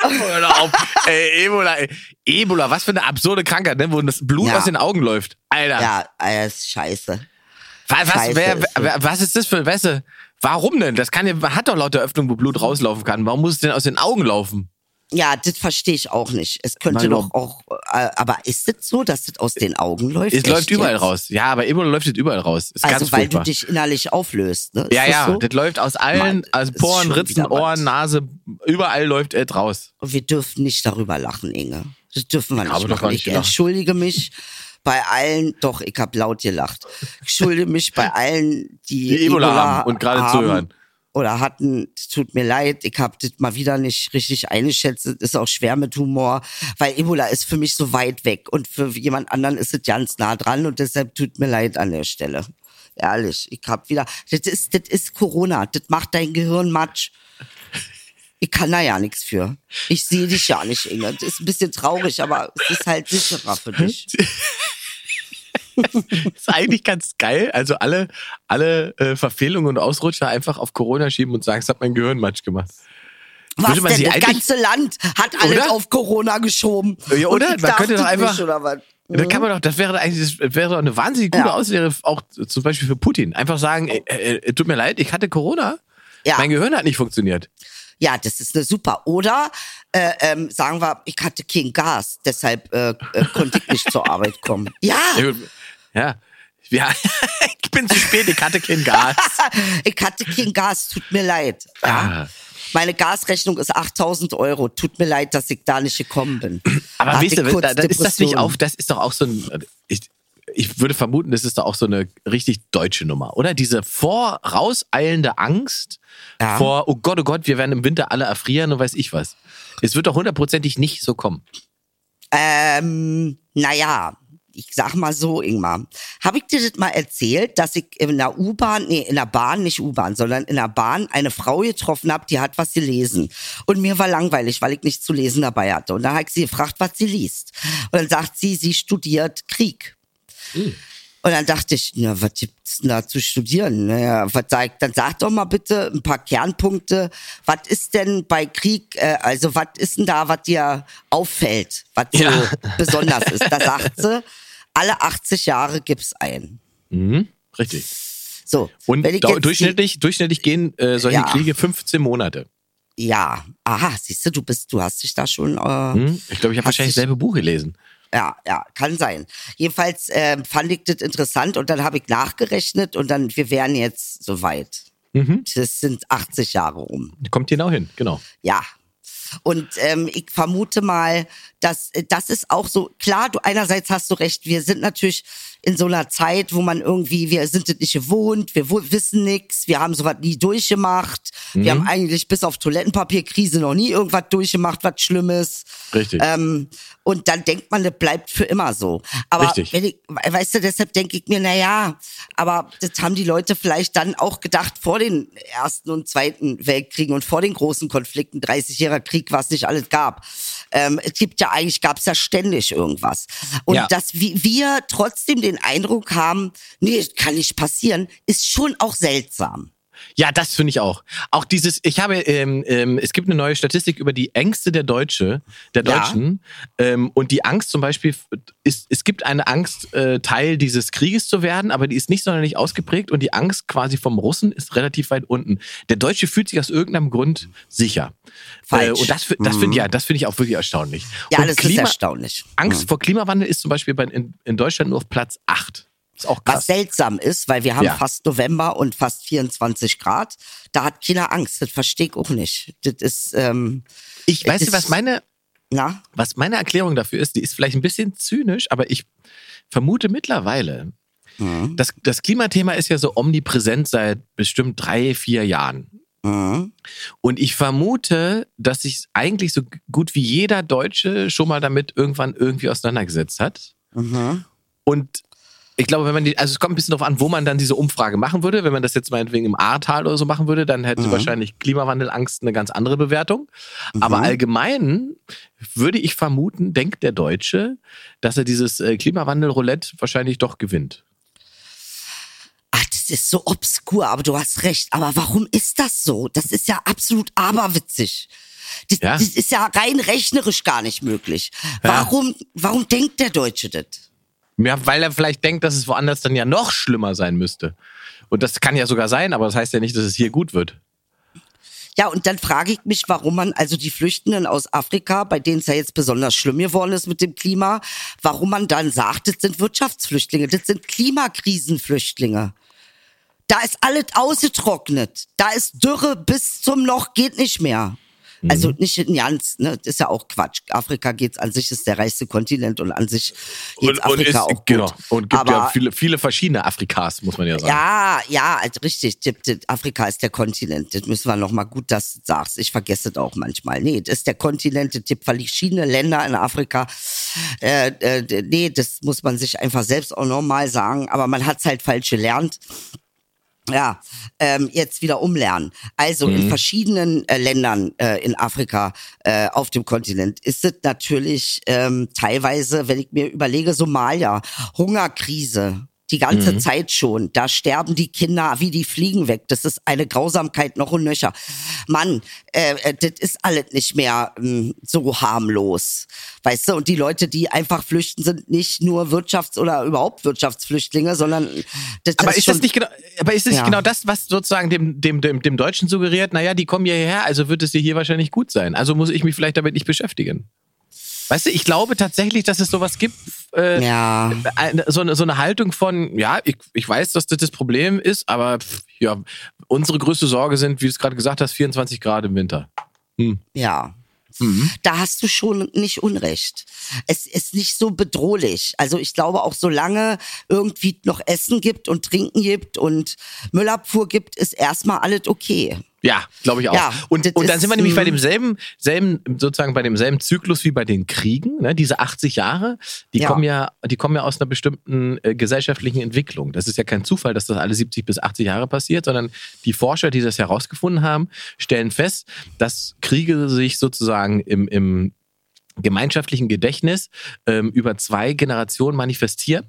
S2: Hör auf. Ey, Ebola, ey. Ebola, was für eine absurde Krankheit, ne? wo das Blut
S4: Ja.
S2: aus den Augen läuft. Alter.
S4: Ja, äh, ist scheiße.
S2: was, was,
S4: Scheiße
S2: wer,
S4: ist das.
S2: wer, was ist das für, weißt du, warum denn? Das kann ja, man hat doch lauter Öffnungen, wo Blut rauslaufen kann. Warum muss es denn aus den Augen laufen?
S4: Ja, das verstehe ich auch nicht. Es könnte doch auch, äh, aber ist es so, dass das aus den Augen läuft?
S2: Es läuft überall
S4: jetzt?
S2: raus. Ja, aber Ebola läuft jetzt überall raus. Ist
S4: Also weil
S2: furchtbar.
S4: du dich innerlich auflöst, ne? Ist
S2: ja,
S4: das
S2: ja,
S4: so?
S2: das läuft aus allen,
S4: Mann,
S2: also
S4: ist
S2: Poren, Ritzen. Ohren, Nase, überall läuft es raus.
S4: Und wir dürfen nicht darüber lachen, Inge. Das dürfen wir nicht
S2: doch
S4: machen.
S2: nicht
S4: ich entschuldige mich bei allen, doch, ich habe laut gelacht. Ich entschuldige mich bei allen, die,
S2: Die Ebola haben und gerade zuhören.
S4: Oder hatten, tut mir leid, ich habe das mal wieder nicht richtig eingeschätzt. Es ist auch schwer mit Humor, weil Ebola ist für mich so weit weg und für jemand anderen ist es ganz nah dran und deshalb tut mir leid an der Stelle. Ehrlich, ich hab wieder, das ist, das ist Corona, das macht dein Gehirn matsch. Ich kann da ja nichts für. Ich sehe dich ja nicht, Inge. Das ist ein bisschen traurig, aber es ist halt sicherer für dich.
S2: ist eigentlich ganz geil. Also alle, alle äh, Verfehlungen und Ausrutscher einfach auf Corona schieben und sagen, es hat mein Gehirn matsch gemacht.
S4: Was denn? Das ganze Land hat alles
S2: Oder?
S4: auf Corona geschoben.
S2: Ja, oder? Man könnte doch
S4: das
S2: einfach-
S4: Nicht?
S2: Da kann man doch, das wäre eigentlich, das wäre doch eine wahnsinnig gute
S4: Ja.
S2: Auslehre, auch zum Beispiel für Putin. Einfach sagen, äh, äh, tut mir leid, ich hatte Corona.
S4: Ja.
S2: Mein Gehirn hat nicht funktioniert.
S4: Ja, das ist eine super. Oder äh, ähm, sagen wir, ich hatte kein Gas, deshalb äh, äh, konnte ich nicht zur Arbeit kommen. Ja,
S2: Ja. Ja, ich bin zu spät, ich hatte kein Gas.
S4: ich hatte kein Gas, tut mir leid. Ja.
S2: Ah.
S4: Meine Gasrechnung ist 8000 Euro. Tut mir leid, dass ich da nicht gekommen bin.
S2: Aber weißt du, da, da ist das nicht auf, das ist doch auch so ein, ich, ich würde vermuten, das ist doch auch so eine richtig deutsche Nummer, oder? Diese vorauseilende Angst
S4: Ja.
S2: vor, oh Gott, oh Gott, wir werden im Winter alle erfrieren und weiß ich was. Es wird doch hundertprozentig nicht so kommen.
S4: Ähm, naja, ich sag mal so, Ingmar. Habe ich dir das mal erzählt, dass ich in der U-Bahn, nee, in der Bahn, nicht U-Bahn, sondern in der Bahn eine Frau getroffen habe, die hat was gelesen. Und mir war langweilig, weil ich nichts zu lesen dabei hatte. Und dann habe ich sie gefragt, was sie liest. Und dann sagt sie, sie studiert Krieg. Und dann dachte ich, na, was gibt's denn da zu studieren? Naja, was sag? Dann sag doch mal bitte ein paar Kernpunkte. Was ist denn bei Krieg, äh, also was ist denn da, was dir auffällt, was so
S2: Ja.
S4: besonders ist? Da sagt sie, alle 80 Jahre gibt's einen.
S2: Mhm, richtig.
S4: So.
S2: Und
S4: wenn ich
S2: dau-
S4: jetzt die-
S2: durchschnittlich, durchschnittlich gehen äh, solche
S4: Ja.
S2: Kriege 15 Monate.
S4: Ja, aha, siehst du, du bist, du hast dich da schon. Äh,
S2: Hm? Ich glaube, ich habe wahrscheinlich
S4: dich-
S2: selbe Buch gelesen.
S4: Ja, ja, kann sein. Jedenfalls ähm, fand ich das interessant und dann habe ich nachgerechnet und dann, wir wären jetzt soweit.
S2: Mhm.
S4: Das sind 80 Jahre rum.
S2: Kommt genau hin, genau.
S4: Ja. Und ähm, ich vermute mal, dass äh, das ist auch so, klar, du einerseits hast du recht, wir sind natürlich, in so einer Zeit, wo man irgendwie, wir sind es nicht gewohnt, wir wissen nichts, wir haben sowas nie durchgemacht. Mhm. Wir haben eigentlich bis auf Toilettenpapierkrise noch nie irgendwas durchgemacht, was Schlimmes.
S2: Richtig.
S4: Ähm, und dann denkt man, das bleibt für immer so. Aber
S2: Richtig.
S4: wenn ich, weißt du, deshalb denke ich mir, na ja, aber das haben die Leute vielleicht dann auch gedacht vor den ersten und zweiten Weltkriegen und vor den großen Konflikten, 30-jähriger Krieg, was nicht alles gab. Ähm, es gibt ja eigentlich, gab es ja ständig irgendwas. Und
S2: Ja.
S4: dass wir trotzdem den Eindruck haben, nee, kann nicht passieren, ist schon auch seltsam.
S2: Ja, das finde ich auch. Auch dieses, ich habe, ähm, ähm, es gibt eine neue Statistik über die Ängste der Deutsche, der
S4: Ja.
S2: Deutschen. Ähm, und die Angst zum Beispiel ist, es gibt eine Angst, äh, Teil dieses Krieges zu werden, aber die ist nicht sonderlich ausgeprägt und die Angst quasi vom Russen ist relativ weit unten. Der Deutsche fühlt sich aus irgendeinem Grund sicher.
S4: Falsch.
S2: Äh, und das, das finde ja, das finde ich auch wirklich erstaunlich.
S4: Ja,
S2: und
S4: das ist erstaunlich.
S2: Angst vor Klimawandel ist zum Beispiel bei, in, in Deutschland nur auf Platz 8. Ist auch krass.
S4: Was seltsam ist, weil wir haben
S2: Ja.
S4: fast November und fast 24 Grad. Da hat keiner Angst. Das verstehe ich auch nicht. Das ist, ähm,
S2: Ich weiß du, was meine,
S4: na,
S2: Was meine Erklärung dafür ist, die ist vielleicht ein bisschen zynisch, aber ich vermute mittlerweile,
S4: Mhm.
S2: das, das Klimathema ist ja so omnipräsent seit bestimmt drei, vier Jahren.
S4: mhm.
S2: Und ich vermute, dass sich eigentlich so gut wie jeder Deutsche schon mal damit irgendwann irgendwie auseinandergesetzt hat.
S4: Mhm.
S2: Und ich glaube, wenn man die, also es kommt ein bisschen darauf an, wo man dann diese Umfrage machen würde. Wenn man das jetzt meinetwegen im Ahrtal oder so machen würde, dann hätte wahrscheinlich Klimawandelangst eine ganz andere Bewertung. Aber allgemein würde ich vermuten, denkt der Deutsche, dass er dieses äh, Klimawandel-Roulette wahrscheinlich doch gewinnt.
S4: Ach, das ist so obskur, aber du hast recht. Aber warum ist das so? Das ist ja absolut aberwitzig. Das,
S2: Ja.
S4: das ist ja rein rechnerisch gar nicht möglich. Warum, warum denkt der Deutsche das?
S2: Ja, weil er vielleicht denkt, dass es woanders dann ja noch schlimmer sein müsste. Und das kann ja sogar sein, aber das heißt ja nicht, dass es hier gut wird.
S4: Ja, und dann frage ich mich, warum man also die Flüchtenden aus Afrika, bei denen es ja jetzt besonders schlimm geworden ist mit dem Klima, warum man dann sagt, das sind Wirtschaftsflüchtlinge, das sind Klimakrisenflüchtlinge. Da ist alles ausgetrocknet. Da ist Dürre bis zum Loch geht nicht mehr. Also
S2: Mhm.
S4: nicht in ganz, ne, das ist ja auch Quatsch. Afrika geht's an sich, ist der reichste Kontinent und an sich geht's Afrika
S2: ist,
S4: auch gut.
S2: genau. Und gibt
S4: Aber
S2: ja viele, viele verschiedene Afrikas, muss man ja sagen.
S4: ja, ja, also richtig. Das, das, Afrika ist der Kontinent. Das müssen wir noch mal gut, dass du sagst. Ich vergesse das auch manchmal. Nee, das ist der Kontinent. Es gibt verschiedene Länder in Afrika. Äh, äh, nee, das muss man sich einfach selbst auch normal sagen. Aber man hat's halt falsch gelernt. Ja, ähm, jetzt wieder umlernen. Also in verschiedenen äh, Ländern äh, in Afrika äh, auf dem Kontinent ist es natürlich ähm, teilweise, wenn ich mir überlege, Somalia, Hungerkrise. Die ganze Zeit schon. Da sterben die Kinder wie die Fliegen weg. Das ist eine Grausamkeit noch und nöcher. Mann, äh, äh, das ist alles nicht mehr ähm, so harmlos. Weißt du, und die Leute, die einfach flüchten, sind nicht nur Wirtschafts- oder überhaupt Wirtschaftsflüchtlinge, sondern das,
S2: Aber
S4: das
S2: ist das
S4: schon-
S2: nicht genau, aber ist das
S4: Ja.
S2: nicht genau das, was sozusagen dem, dem, dem, dem Deutschen suggeriert, naja, die kommen hierher, also wird es dir hier wahrscheinlich gut sein. Also muss ich mich vielleicht damit nicht beschäftigen. Weißt du, ich glaube tatsächlich, dass es sowas gibt, äh,
S4: Ja.
S2: so, eine, so eine Haltung von, ja, ich, ich weiß, dass das das Problem ist, aber pff, ja, unsere größte Sorge sind, wie du es gerade gesagt hast, 24 Grad im Winter.
S4: Ja.
S2: Mhm.
S4: Da hast du schon nicht Unrecht. Es ist nicht so bedrohlich. Also ich glaube auch, solange irgendwie noch Essen gibt und Trinken gibt und Müllabfuhr gibt, ist erstmal alles okay.
S2: Ja, glaube ich auch.
S4: Ja,
S2: und, und dann sind wir nämlich bei demselben, selben, sozusagen bei demselben Zyklus wie bei den Kriegen, ne? diese 80 Jahre, die
S4: Ja.
S2: kommen ja, die kommen ja aus einer bestimmten äh, gesellschaftlichen Entwicklung. Das ist ja kein Zufall, dass das alle 70 bis 80 Jahre passiert, sondern die Forscher, die das herausgefunden haben, stellen fest, dass Kriege sich sozusagen im, im gemeinschaftlichen Gedächtnis ähm, über zwei Generationen manifestieren.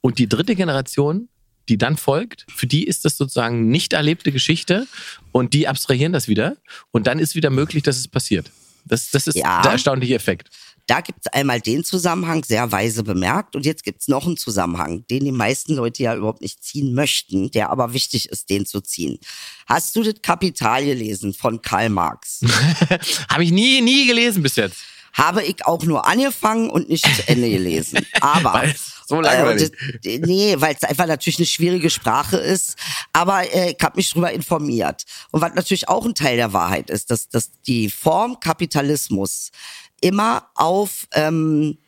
S2: Und die dritte Generation, die dann folgt, für die ist das sozusagen nicht erlebte Geschichte und die abstrahieren das wieder und dann ist wieder möglich, dass es passiert. Das, das ist
S4: Ja.
S2: der erstaunliche Effekt.
S4: Da gibt's einmal den Zusammenhang, sehr weise bemerkt. Und jetzt gibt's noch einen Zusammenhang, den die meisten Leute ja überhaupt nicht ziehen möchten, der aber wichtig ist, den zu ziehen. Hast du das Kapital gelesen von Karl Marx?
S2: Habe ich nie, nie gelesen bis jetzt.
S4: Habe ich auch nur angefangen und nicht zu Ende gelesen. Aber
S2: Weil es so langweilig.
S4: Äh, das, nee, weil es einfach natürlich eine schwierige Sprache ist. Aber äh, ich habe mich drüber informiert. Und was natürlich auch ein Teil der Wahrheit ist, dass, dass die Form Kapitalismus immer auf ähm,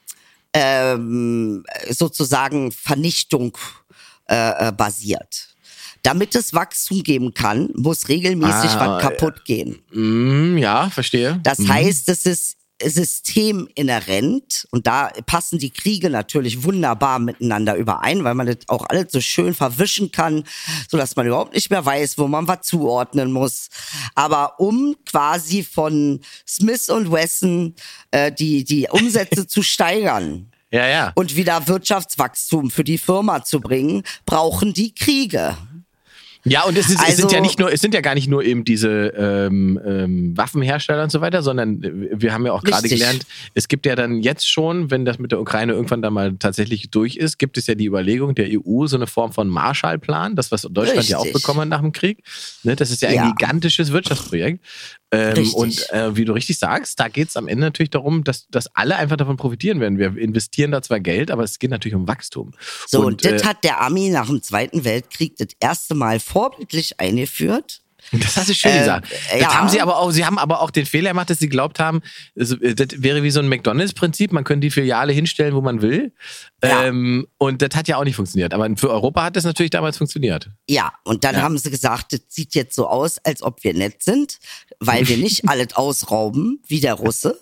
S4: ähm, sozusagen Vernichtung äh, äh, basiert. Damit es Wachstum geben kann, muss regelmäßig
S2: Ah,
S4: was kaputt gehen.
S2: Mm, ja, verstehe.
S4: Das
S2: Mhm.
S4: heißt, es ist systeminhärent und da passen die Kriege natürlich wunderbar miteinander überein, weil man das auch alles so schön verwischen kann, so dass man überhaupt nicht mehr weiß, wo man was zuordnen muss. Aber um quasi von Smith und Wesson äh, die die Umsätze zu steigern
S2: Ja, ja.
S4: und wieder Wirtschaftswachstum für die Firma zu bringen, brauchen die Kriege.
S2: Ja, und es, ist, es sind
S4: Also-
S2: ja nicht nur, es sind ja gar nicht nur eben diese ähm, ähm, Waffenhersteller und so weiter, sondern wir haben ja auch gerade
S4: Richtig.
S2: gelernt, es gibt ja dann jetzt schon, wenn das mit der Ukraine irgendwann dann mal tatsächlich durch ist, gibt es ja die Überlegung der EU, so eine Form von Marshallplan, das was Deutschland ja auch
S4: Richtig.
S2: bekommen hat nach dem Krieg. Ne, das ist ja ein
S4: Ja.
S2: gigantisches Wirtschaftsprojekt. Ähm,
S4: Richtig.
S2: und äh, wie du richtig sagst, da geht es am Ende natürlich darum, dass, dass alle einfach davon profitieren werden. Wir investieren da zwar Geld, aber es geht natürlich um Wachstum.
S4: So, und, das
S2: äh,
S4: hat der Ami nach dem Zweiten Weltkrieg das erste Mal vorbildlich eingeführt.
S2: Das hast du schön
S4: Äh,
S2: gesagt. Das
S4: ja.
S2: haben sie aber auch, sie haben aber auch den Fehler gemacht, dass sie glaubt haben, äh, das wäre wie so ein McDonalds-Prinzip, man könnte die Filiale hinstellen, wo man will.
S4: Ja.
S2: Ähm, und das hat ja auch nicht funktioniert. Aber für Europa hat das natürlich damals funktioniert.
S4: Ja, und dann
S2: Ja.
S4: haben sie gesagt, das sieht jetzt so aus, als ob wir nett sind, weil wir nicht alles ausrauben, wie der Russe,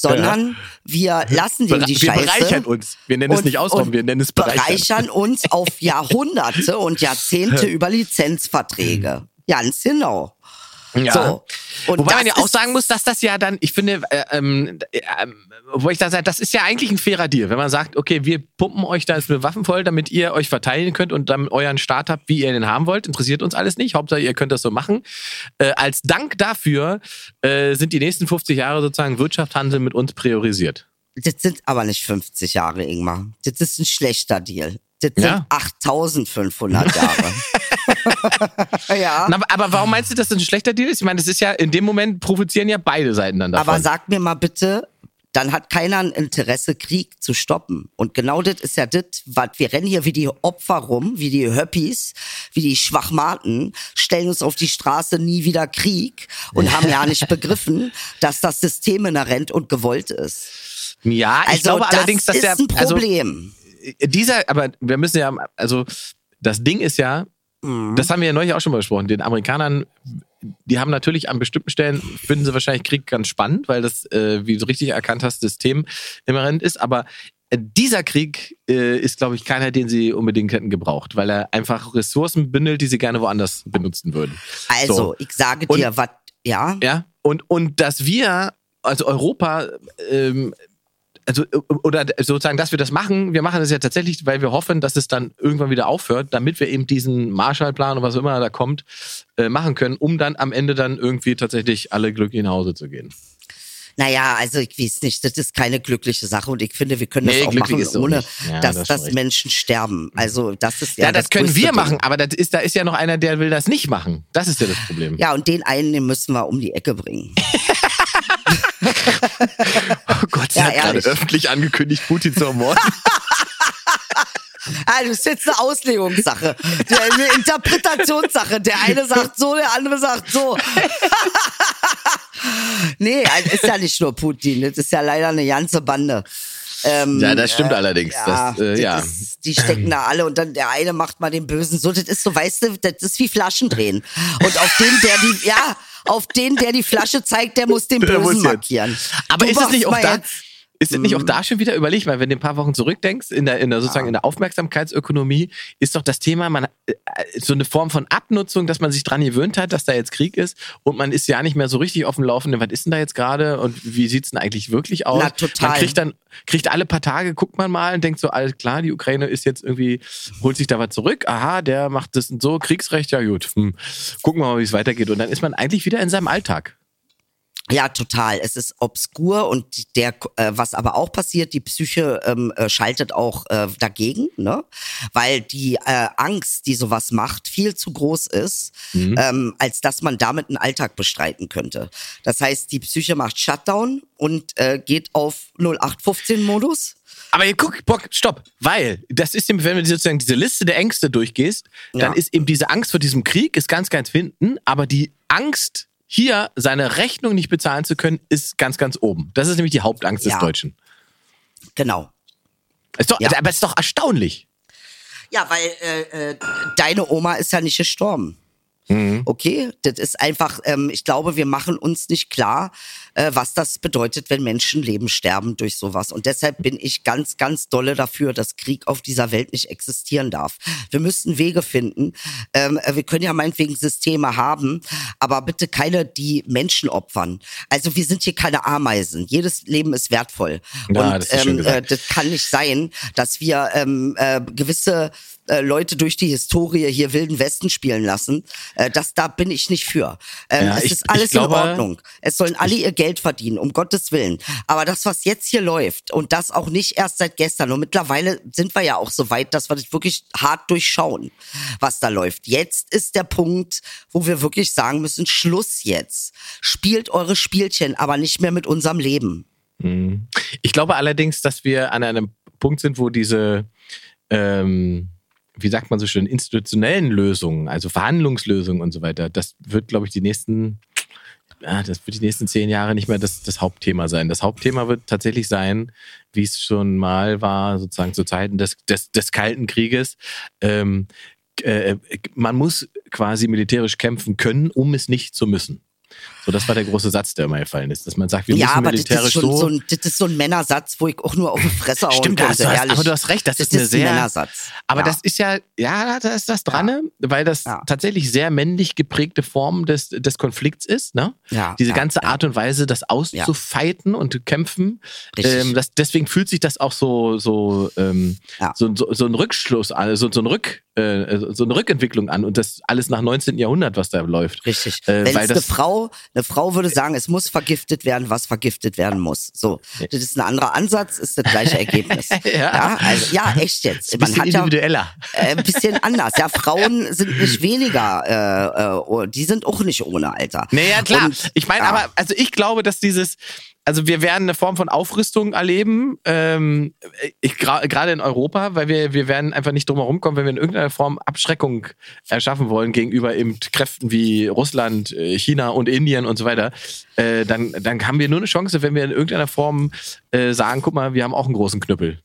S4: sondern wir lassen denen die
S2: wir
S4: Scheiße.
S2: bereichern uns. Wir nennen es
S4: und-
S2: nicht ausrauben, wir nennen es bereichern.
S4: bereichern uns auf Jahrhunderte und Jahrzehnte über Lizenzverträge. Ganz genau.
S2: Ja.
S4: So. Und
S2: Wobei man ja auch sagen muss, dass das ja dann, ich finde, äh, ähm, äh, ähm, wo ich da sage, das ist ja eigentlich ein fairer Deal, wenn man sagt, okay, wir pumpen euch da jetzt mit Waffen voll, damit ihr euch verteilen könnt und dann euren Staat habt, wie ihr den haben wollt, interessiert uns alles nicht. Hauptsache, ihr könnt das so machen. Äh, als Dank dafür äh, sind die nächsten 50 Jahre sozusagen Wirtschaft, Handel mit uns priorisiert.
S4: Das sind aber nicht 50 Jahre, Ingmar. Das ist ein schlechter Deal. Das sind
S2: Ja.
S4: 8500 Jahre. ja.
S2: Na, aber- warum meinst du, dass das ein schlechter Deal ist? Ich meine, das ist ja, in dem Moment profitieren ja beide Seiten dann davon.
S4: Aber sag mir mal bitte, dann hat keiner ein Interesse, Krieg zu stoppen. Und genau das ist ja das, was wir rennen hier wie die Opfer rum, wie die Höppis, wie die Schwachmaten, stellen uns auf die Straße, nie wieder Krieg und haben ja nicht begriffen, dass das System inhärent und gewollt ist.
S2: ja, ich
S4: Also
S2: glaube
S4: das
S2: allerdings, dass
S4: ist
S2: der,
S4: ein
S2: also,
S4: Problem.
S2: dieser, aber wir müssen ja, also das Ding ist ja,
S4: Mhm.
S2: das haben wir ja neulich auch schon mal besprochen, den Amerikanern, die haben natürlich an bestimmten Stellen, finden sie wahrscheinlich Krieg ganz spannend, weil das, äh, wie du richtig erkannt hast, System immerent ist, aber äh, dieser Krieg äh, ist, glaube ich, keiner, den sie unbedingt hätten gebraucht, weil er einfach Ressourcen bündelt, die sie gerne woanders benutzen würden.
S4: Also,
S2: So.
S4: ich sage dir, was, ja,
S2: Ja, und, und dass wir, also Europa, ähm, also äh, oder sozusagen, dass wir das machen, wir machen das ja tatsächlich, weil wir hoffen, dass es dann irgendwann wieder aufhört, damit wir eben diesen Marshallplan und was auch immer da kommt, äh, machen können, um dann am Ende dann irgendwie tatsächlich alle glücklich nach Hause zu gehen.
S4: Naja, also ich weiß nicht, das ist keine glückliche Sache und ich finde, wir können
S2: Nee,
S4: das auch
S2: glücklich
S4: machen,
S2: auch
S4: ohne.
S2: Ja,
S4: dass,
S2: das
S4: dass. Menschen sterben. Also das ist ja,
S2: Ja, das, können
S4: größte
S2: wir
S4: Ding.
S2: machen, aber das ist, da ist ja noch einer, der will das nicht machen. Das ist ja das Problem.
S4: Ja, und den einen, den müssen wir um die Ecke bringen.
S2: Oh Gott, sie
S4: Ja,
S2: hat gerade
S4: ehrlich.
S2: öffentlich angekündigt, Putin zu ermorden.
S4: Ah, das ist jetzt eine Auslegungssache, eine Interpretationssache. Der eine sagt so, der andere sagt so. nee, es ist ja nicht nur Putin, das ist ja leider eine ganze Bande. Ähm,
S2: Ja, das stimmt allerdings.
S4: Ja,
S2: Das, äh, ja.
S4: Ist, die stecken da alle und dann der eine macht mal den Bösen so. Das ist so, weißt du, das ist wie Flaschendrehen. Und auf den, der die, ja, auf den, der die Flasche zeigt, der muss den Bösen
S2: muss
S4: markieren.
S2: Aber
S4: Du
S2: ist es nicht auch da? Ist es nicht
S4: Mhm.
S2: auch da schon wieder überlegt, weil wenn du ein paar Wochen zurückdenkst, in der, in der sozusagen in der Aufmerksamkeitsökonomie, ist doch das Thema, man äh, so eine Form von Abnutzung, dass man sich dran gewöhnt hat, dass da jetzt Krieg ist und man ist ja nicht mehr so richtig auf dem Laufenden, was ist denn da jetzt gerade und wie sieht's denn eigentlich wirklich aus?
S4: Na, total.
S2: Man kriegt dann, kriegt alle paar Tage, guckt man mal und denkt so, alles klar, die Ukraine ist jetzt irgendwie, holt sich da was zurück, aha, der macht das und so, Kriegsrecht, ja gut, hm. gucken wir mal, wie es weitergeht. Und dann ist man eigentlich wieder in seinem Alltag.
S4: Ja, total. Es ist obskur und der, äh, was aber auch passiert, die Psyche ähm, äh, schaltet auch äh, dagegen, ne? Weil die äh, Angst, die sowas macht, viel zu groß ist, ähm, als dass man damit einen Alltag bestreiten könnte. Das heißt, die Psyche macht Shutdown und äh, geht auf 0815-Modus.
S2: Aber ihr guck, Bock, stopp, weil das ist eben, wenn du sozusagen diese Liste der Ängste durchgehst, dann
S4: Ja.
S2: ist eben diese Angst vor diesem Krieg ist ganz, ganz hinten, aber die Angst hier seine Rechnung nicht bezahlen zu können, ist ganz, ganz oben. Das ist nämlich die Hauptangst des
S4: Ja.
S2: Deutschen.
S4: Genau.
S2: Ist doch,
S4: Ja.
S2: Aber es ist doch erstaunlich.
S4: Ja, weil äh, äh, deine Oma ist ja nicht gestorben.
S2: Mhm.
S4: Okay, das ist einfach, ähm, ich glaube, wir machen uns nicht klar, äh, was das bedeutet, wenn Menschenleben sterben durch sowas. Und deshalb bin ich ganz, ganz dolle dafür, dass Krieg auf dieser Welt nicht existieren darf. Wir müssen Wege finden. Ähm, äh, wir können ja meinetwegen Systeme haben, aber bitte keine, die Menschen opfern. Also wir sind hier keine Ameisen. Jedes Leben ist wertvoll.
S2: Ja,
S4: Und
S2: das ist
S4: ähm, äh, das kann nicht sein, dass wir ähm, äh, gewisse äh, Leute durch die Historie hier Wilden Westen spielen lassen. Äh, das da bin ich nicht für. Ähm,
S2: Ja,
S4: es
S2: ich-
S4: ist alles
S2: glaube-
S4: in Ordnung. Es sollen alle ihr Geld verdienen, um Gottes Willen. Aber das, was jetzt hier läuft, und das auch nicht erst seit gestern, und mittlerweile sind wir ja auch so weit, dass wir das wirklich hart durchschauen, was da läuft. Jetzt ist der Punkt, wo wir wirklich sagen müssen, Schluss jetzt. Spielt eure Spielchen, aber nicht mehr mit unserem Leben.
S2: Ich glaube allerdings, dass wir an einem Punkt sind, wo diese, ähm, wie sagt man so schön, institutionellen Lösungen, also Verhandlungslösungen und so weiter, das wird, glaube ich, die nächsten, ja, das wird die nächsten zehn Jahre nicht mehr das, das Hauptthema sein. Das Hauptthema wird tatsächlich sein, wie es schon mal war, sozusagen zu Zeiten des, des, des Kalten Krieges. Ähm, äh, man muss quasi militärisch kämpfen können, um es nicht zu müssen. So, das war der große Satz, der immer gefallen ist, dass man sagt, wir
S4: ja,
S2: müssen
S4: aber das
S2: militärisch
S4: ist, schon
S2: so.
S4: so ein, das ist so ein Männersatz, wo ich auch nur auf die Fresse hauen
S2: Stimmt, hast
S4: könnte,
S2: du, hast, aber du hast recht, das, ist eine
S4: ein
S2: sehr.
S4: Männersatz.
S2: Aber
S4: ja.
S2: das ist ja, ja, da ist das dran, ne? weil das
S4: Ja.
S2: tatsächlich sehr männlich geprägte Form des, des Konflikts ist, ne?
S4: Ja,
S2: Diese
S4: ja,
S2: ganze
S4: ja.
S2: Art und Weise, das auszufeiten und kämpfen.
S4: Richtig.
S2: Ähm, das, deswegen fühlt sich das auch so, so, ähm,
S4: Ja.
S2: so, so, so ein Rückschluss an, so, so, ein Rück, äh, so eine Rückentwicklung an und das alles nach 19. Jahrhundert, was da läuft.
S4: Richtig.
S2: Äh,
S4: Wenn
S2: weil
S4: es eine
S2: das-
S4: Frau, eine Frau würde sagen, es muss vergiftet werden, was vergiftet werden muss. So, das ist ein anderer Ansatz, ist das gleiche Ergebnis.
S2: Ja.
S4: also, ja, echt jetzt.
S2: Ein bisschen individueller.
S4: Ja, äh, ein bisschen anders. Ja, Frauen sind nicht weniger, äh, äh, oh, die sind auch nicht ohne Alter.
S2: Naja, klar.
S4: Und,
S2: ich meine,
S4: ja.
S2: aber, also ich glaube, dass dieses, also wir werden eine Form von Aufrüstung erleben, ähm, ich, gra- gerade in Europa, weil wir, wir werden einfach nicht drum herum kommen, wenn wir in irgendeiner Form Abschreckung erschaffen wollen gegenüber eben Kräften wie Russland, äh, China und Indien und so weiter, äh, dann, dann haben wir nur eine Chance, wenn wir in irgendeiner Form äh, sagen, guck mal, wir haben auch einen großen Knüppel.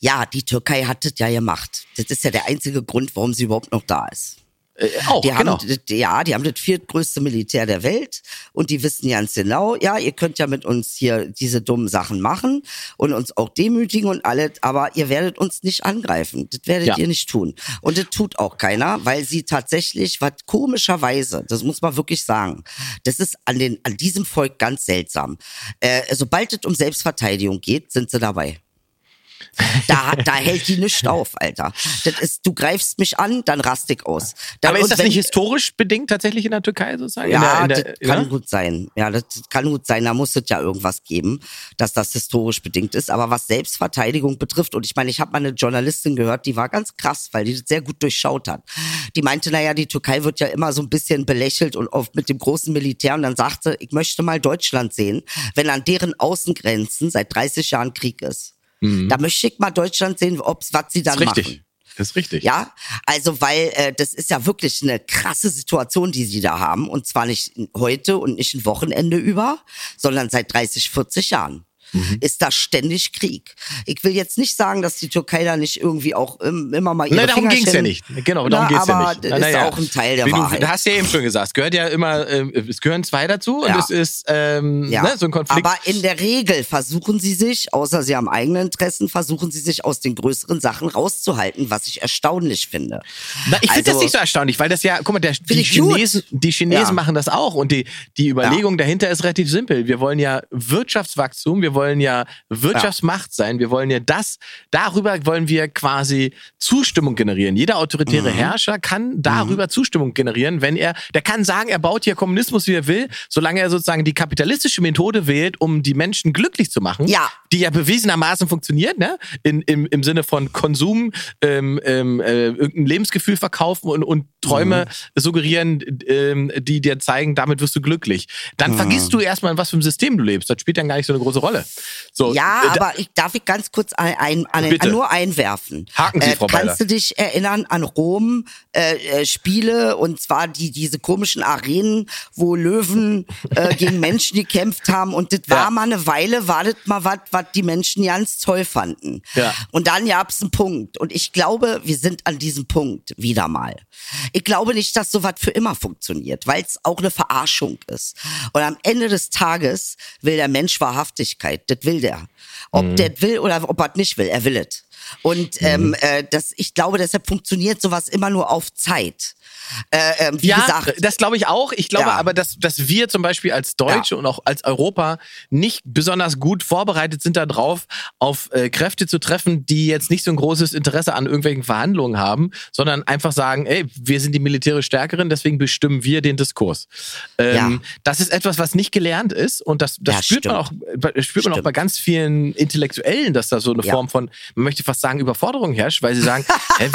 S4: Ja, die Türkei hat das ja gemacht. Das ist ja der einzige Grund, warum sie überhaupt noch da ist.
S2: Äh, auch,
S4: Die
S2: genau.
S4: haben, ja, die haben das viertgrößte Militär der Welt und die wissen ganz genau, ja, ihr könnt ja mit uns hier diese dummen Sachen machen und uns auch demütigen und alles, aber ihr werdet uns nicht angreifen. Das werdet
S2: Ja.
S4: ihr nicht tun. Und das tut auch keiner, weil sie tatsächlich, was komischerweise, das muss man wirklich sagen, das ist an, den, an diesem Volk ganz seltsam. Äh, sobald es um Selbstverteidigung geht, sind sie dabei. Da, da hält die nichts auf, Alter. Das ist, du greifst mich an, dann rast ich aus. Dann,
S2: aber ist das
S4: wenn-
S2: nicht historisch bedingt tatsächlich in der Türkei sozusagen?
S4: ja,
S2: in der, in der,
S4: das kann
S2: ja?
S4: gut sein. Ja, das kann gut sein. Da muss es ja irgendwas geben, dass das historisch bedingt ist. Aber was Selbstverteidigung betrifft, und ich meine, ich habe mal eine Journalistin gehört, die war ganz krass, weil die das sehr gut durchschaut hat. Die meinte, naja, die Türkei wird ja immer so ein bisschen belächelt und oft mit dem großen Militär. Und dann sagte, ich möchte mal Deutschland sehen, wenn an deren Außengrenzen seit 30 Jahren Krieg ist. Da möchte ich mal Deutschland sehen, ob's, was sie
S2: Das
S4: dann
S2: ist richtig.
S4: machen.
S2: Das ist richtig.
S4: Ja, also weil äh, das ist ja wirklich eine krasse Situation, die sie da haben. Und zwar nicht heute und nicht ein Wochenende über, sondern seit 30, 40 Jahren.
S2: Mhm.
S4: Ist da ständig Krieg. Ich will jetzt nicht sagen, dass die Türkei da nicht irgendwie auch ähm, immer mal ihre
S2: Nein, darum
S4: Fingerchen-
S2: ging's ja nicht. Genau, darum
S4: Na,
S2: geht's ja
S4: aber
S2: nicht.
S4: das
S2: Na,
S4: ist
S2: ja.
S4: auch ein Teil der
S2: Wie
S4: Wahrheit.
S2: Du hast ja eben schon gesagt, es gehört ja immer, äh, es gehören zwei dazu und
S4: Ja.
S2: es ist ähm,
S4: Ja,
S2: ne, so ein Konflikt.
S4: aber in der Regel versuchen sie sich, außer sie haben eigene Interessen, versuchen sie sich aus den größeren Sachen rauszuhalten, was ich erstaunlich finde.
S2: Na, ich finde das
S4: Also-
S2: nicht so erstaunlich, weil das ja, guck mal, der, die. Chinesen, die Chinesen machen das auch und die, die Überlegung dahinter ist relativ simpel. Wir wollen ja Wirtschaftswachstum, wir wollen ja Wirtschaftsmacht sein, wir wollen ja das, darüber wollen wir quasi Zustimmung generieren. Jeder
S4: Mhm.
S2: autoritäre Herrscher kann darüber Zustimmung generieren, wenn er, der kann sagen, er baut hier Kommunismus, wie er will, solange er sozusagen die kapitalistische Methode wählt, um die Menschen glücklich zu machen,
S4: Ja.
S2: Die ja bewiesenermaßen funktioniert, ne? In, im, Im Sinne von Konsum, ähm, ähm, äh, irgendein Lebensgefühl verkaufen und, und Träume
S4: Mhm.
S2: suggerieren, ähm, die dir zeigen, damit wirst du glücklich. Dann
S4: Mhm.
S2: vergisst du erstmal, in was für ein System du lebst. Das spielt dann gar nicht so eine große Rolle. So,
S4: Ja,
S2: äh,
S4: aber ich darf ich ganz kurz ein, ein, ein,
S2: Bitte.
S4: nur einwerfen.
S2: Haken Sie,
S4: äh,
S2: Frau Beiler.
S4: Kannst du dich erinnern an Rom äh, äh, Spiele und zwar die diese komischen Arenen, wo Löwen äh, gegen Menschen gekämpft haben und das war
S2: Ja.
S4: mal eine Weile, war das mal was, was die Menschen ganz toll fanden.
S2: Ja.
S4: Und dann gab's einen Punkt. Und ich glaube, wir sind an diesem Punkt wieder mal. Ich glaube nicht, dass sowas für immer funktioniert, weil es auch eine Verarschung ist. Und am Ende des Tages will der Mensch Wahrhaftigkeit. Das will der. Ob
S2: Mhm.
S4: der will oder ob er nicht will, er will es. Und ähm, äh, das, ich glaube, deshalb funktioniert sowas immer nur auf Zeit. Äh, ähm, wie
S2: ja,
S4: gesagt,
S2: das glaube ich auch. Ich glaube
S4: Ja.
S2: aber, dass, dass wir zum Beispiel als Deutsche und auch als Europa nicht besonders gut vorbereitet sind darauf, auf äh, Kräfte zu treffen, die jetzt nicht so ein großes Interesse an irgendwelchen Verhandlungen haben, sondern einfach sagen, ey, wir sind die militärisch Stärkeren, deswegen bestimmen wir den Diskurs. Ähm,
S4: Ja.
S2: Das ist etwas, was nicht gelernt ist und das, das
S4: Ja,
S2: spürt man auch, äh, spürt man auch
S4: Stimmt.
S2: bei ganz vielen Intellektuellen, dass da so eine
S4: Ja.
S2: Form von, man möchte fast sagen, Überforderung herrscht, weil sie sagen, wie-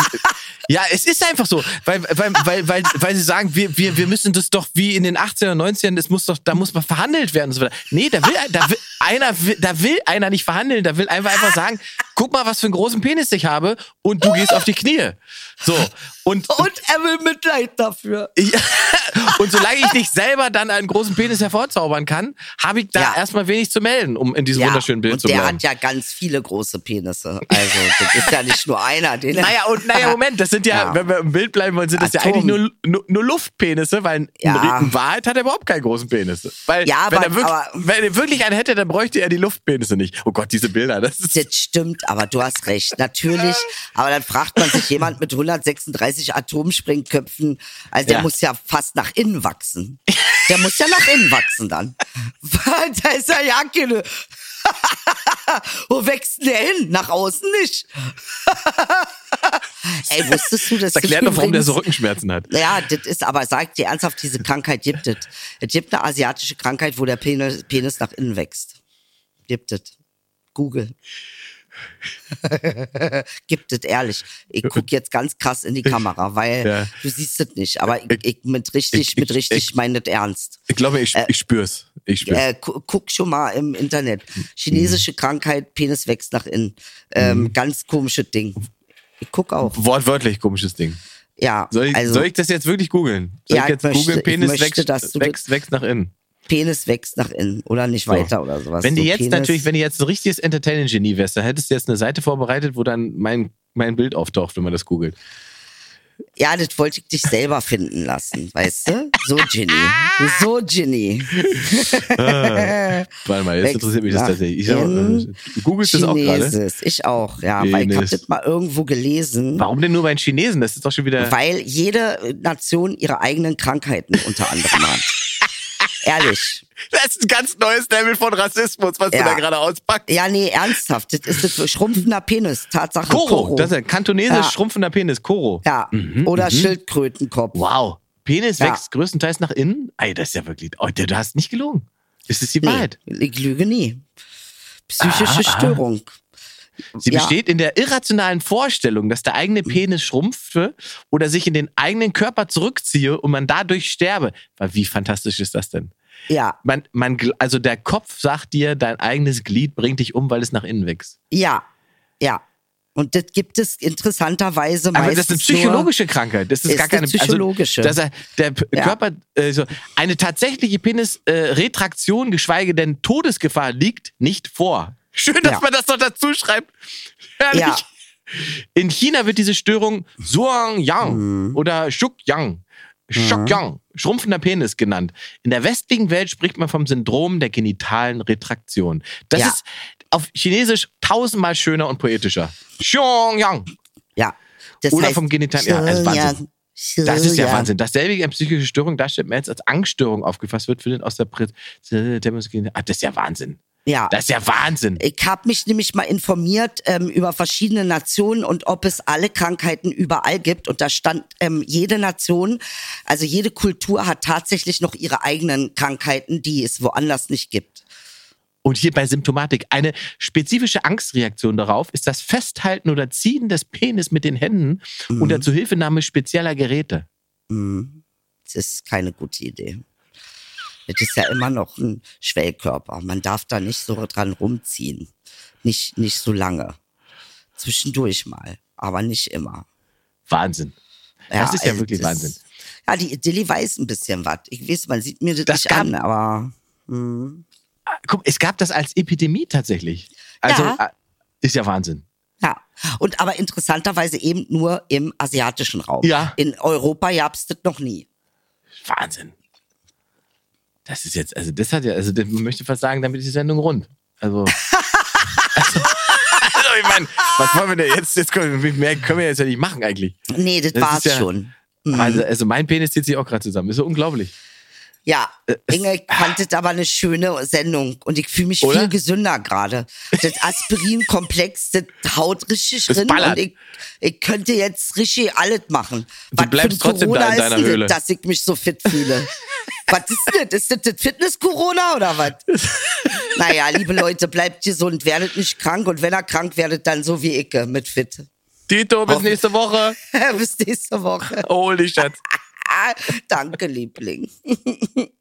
S2: ja, es ist einfach so, weil, weil, weil, weil, weil sie sagen, wir, wir, wir müssen das doch wie in den 80er, 90ern, das muss doch, da muss man verhandelt werden und so weiter. Nee, da will, da will einer, da will einer nicht verhandeln, da will einfach einfach sagen, guck mal, was für einen großen Penis ich habe und du gehst auf die Knie. So. Und,
S4: und er will Mitleid dafür.
S2: ja, und solange ich nicht selber dann einen großen Penis hervorzaubern kann, habe ich da
S4: Ja.
S2: erstmal wenig zu melden, um in diesem wunderschönen Bild
S4: und
S2: zu
S4: der
S2: bleiben.
S4: hat ja ganz viele große Penisse. Also das ist ja nicht nur einer. Den
S2: Naja, und naja, Moment, das sind ja,
S4: Ja.
S2: wenn wir im Bild bleiben wollen, sind das ja
S4: Atom.
S2: eigentlich nur, nur, nur Luftpenisse, weil
S4: Ja.
S2: in Wahrheit hat er überhaupt keinen großen Penis. Weil
S4: Ja,
S2: wenn,
S4: aber-
S2: er wirklich,
S4: aber-
S2: wenn er wirklich einen hätte, dann bräuchte er die Luftpenisse nicht. Oh Gott, diese Bilder, das.
S4: Das stimmt, aber du hast recht. Natürlich. Aber dann fragt man sich jemand mit 136 Atomsprengköpfen, also der
S2: Ja.
S4: muss ja fast nach innen wachsen. Der muss ja nach innen wachsen dann. Weil da ist ja ja keine. Wo wächst denn der hin? Nach außen nicht. Ey, wusstest du, dass
S2: Das erklärt doch, warum der so Rückenschmerzen hat.
S4: Ja, das ist aber, sagt dir ernsthaft, diese Krankheit gibt es. Es gibt eine asiatische Krankheit, wo der Penis, Penis nach innen wächst. Gibt es. Google. gibt es, ehrlich. Ich guck jetzt ganz krass in die Kamera, weil
S2: Ja.
S4: du siehst es nicht. Aber ich, ich mit richtig,
S2: ich-
S4: mit
S2: ich-
S4: richtig
S2: ich-
S4: meine das ernst.
S2: Ich glaube, ich, ich spür's. Ich spür's.
S4: Äh, gu- guck schon mal im Internet. Chinesische
S2: Mhm.
S4: Krankheit, Penis wächst nach innen. Ähm, Ganz komisches Ding. Ich guck auch.
S2: Wortwörtlich komisches Ding.
S4: Ja,
S2: Soll ich,
S4: also
S2: soll ich das jetzt wirklich googeln? Soll
S4: Ja,
S2: ich jetzt googeln, Penis
S4: möchte,
S2: wächst, wächst, wächst nach innen?
S4: Penis wächst nach innen oder nicht
S2: So.
S4: weiter oder sowas.
S2: Wenn die
S4: so
S2: jetzt
S4: Penis,
S2: natürlich, wenn die jetzt ein richtiges Entertainment-Genie wärst, dann hättest du jetzt eine Seite vorbereitet, wo dann mein, mein Bild auftaucht, wenn man das googelt.
S4: Ja, das wollte ich dich selber finden lassen, weißt du? So Ginny. So Ginny.
S2: Warte mal, jetzt interessiert mich das tatsächlich. Ich hab, du googelst das auch gerade?
S4: Ich auch, ja. Weil ich habe das mal irgendwo gelesen.
S2: Warum denn nur bei den Chinesen? Das ist doch schon wieder.
S4: Weil jede Nation ihre eigenen Krankheiten unter anderem hat. Ehrlich.
S2: Das ist ein ganz neues Level von Rassismus, was du
S4: Ja.
S2: da gerade auspackst.
S4: Ja, nee, ernsthaft. Das ist das schrumpfender Penis. Tatsache.
S2: Koro, das ist ein kantonesisch
S4: Ja.
S2: schrumpfender Penis, Koro.
S4: Ja. Oder Schildkrötenkopf.
S2: Wow. Penis
S4: Ja.
S2: wächst größtenteils nach innen? Ey, das ist ja wirklich. Oh, du hast nicht gelogen. Ist es die
S4: Nee,
S2: Wahrheit?
S4: ich lüge nie. Psychische Störung.
S2: Sie
S4: Ja.
S2: besteht in der irrationalen Vorstellung, dass der eigene Penis schrumpfe oder sich in den eigenen Körper zurückziehe und man dadurch sterbe. Weil Wie fantastisch ist das denn?
S4: Ja,
S2: Man, man, also der Kopf sagt dir, dein eigenes Glied bringt dich um, weil es nach innen wächst.
S4: ja, ja. Und das gibt es interessanterweise
S2: Aber
S4: meistens
S2: das ist eine psychologische Krankheit. Das ist,
S4: Ist
S2: gar keine
S4: eine psychologische.
S2: Also, dass er, der
S4: Ja.
S2: Körper, äh, so, eine tatsächliche Penis-Retraktion, geschweige denn Todesgefahr liegt nicht vor. Schön, dass
S4: Ja.
S2: man das noch dazu schreibt. Herrlich.
S4: Ja.
S2: In China wird diese Störung Suang-Yang
S4: Mhm.
S2: oder Shuk-Yang, Shuk-Yang, schrumpfender Penis genannt. In der westlichen Welt spricht man vom Syndrom der genitalen Retraktion. Das
S4: Ja.
S2: ist auf Chinesisch tausendmal schöner und poetischer. Xiong-Yang.
S4: Ja. Das
S2: Oder
S4: heißt,
S2: vom Genital- ja, also Wahnsinn. Das ist ja
S4: ja.
S2: Wahnsinn. Dass selbe eine psychische Störung darstellt, mehr als als Angststörung aufgefasst wird, findet aus der Prä Ah, das ist ja Wahnsinn.
S4: Ja.
S2: Das ist ja Wahnsinn.
S4: Ich habe mich nämlich mal informiert ähm, über verschiedene Nationen und ob es alle Krankheiten überall gibt. Und da stand, ähm, jede Nation, also jede Kultur hat tatsächlich noch ihre eigenen Krankheiten, die es woanders nicht gibt.
S2: Und hier bei Symptomatik. Eine spezifische Angstreaktion darauf ist das Festhalten oder Ziehen des Penis mit den Händen unter Zuhilfenahme spezieller Geräte.
S4: Das ist keine gute Idee. Das ist ja immer noch ein Schwellkörper. Man darf da nicht so dran rumziehen. Nicht, nicht so lange. Zwischendurch mal, aber nicht immer.
S2: Wahnsinn. das ist ja
S4: also
S2: wirklich
S4: das-
S2: Wahnsinn.
S4: Ja, die Dilly weiß ein bisschen was. Ich weiß, man sieht mir das,
S2: Das
S4: nicht
S2: gab-
S4: an, aber
S2: guck, es gab das als Epidemie tatsächlich. Also
S4: Ja.
S2: äh, ist ja Wahnsinn.
S4: Ja. Und aber interessanterweise eben nur im asiatischen Raum.
S2: Ja.
S4: In Europa gab's das noch nie.
S2: Wahnsinn. Das ist jetzt, also das hat ja, also man möchte fast sagen, damit ist die Sendung rund. Also. also, also ich meine, was wollen wir denn jetzt? Jetzt können wir, mehr können wir jetzt ja nicht machen eigentlich.
S4: Nee, das,
S2: Das
S4: war's
S2: ja-
S4: schon.
S2: Also, also mein Penis zieht sich auch gerade zusammen. Ist so unglaublich.
S4: Ja,
S2: Äh,
S4: Inge das aber eine schöne Sendung und ich fühle mich
S2: Oder?
S4: viel gesünder gerade. Das Aspirin-Komplex, das haut richtig
S2: Das
S4: drin
S2: ballert.
S4: und ich, ich könnte jetzt richtig alles machen. Was
S2: bleibst
S4: für ein
S2: trotzdem da
S4: Corona
S2: in deiner Höhle.
S4: das, dass ich mich so fit fühle? was ist das? Ist das das Fitness-Corona oder was? naja, liebe Leute, bleibt gesund, werdet nicht krank und wenn ihr krank werdet, dann so wie ich mit fit.
S2: Tito, bis
S4: Auf-
S2: nächste Woche.
S4: Bis nächste Woche.
S2: Hol dich, Schatz.
S4: Danke, Liebling.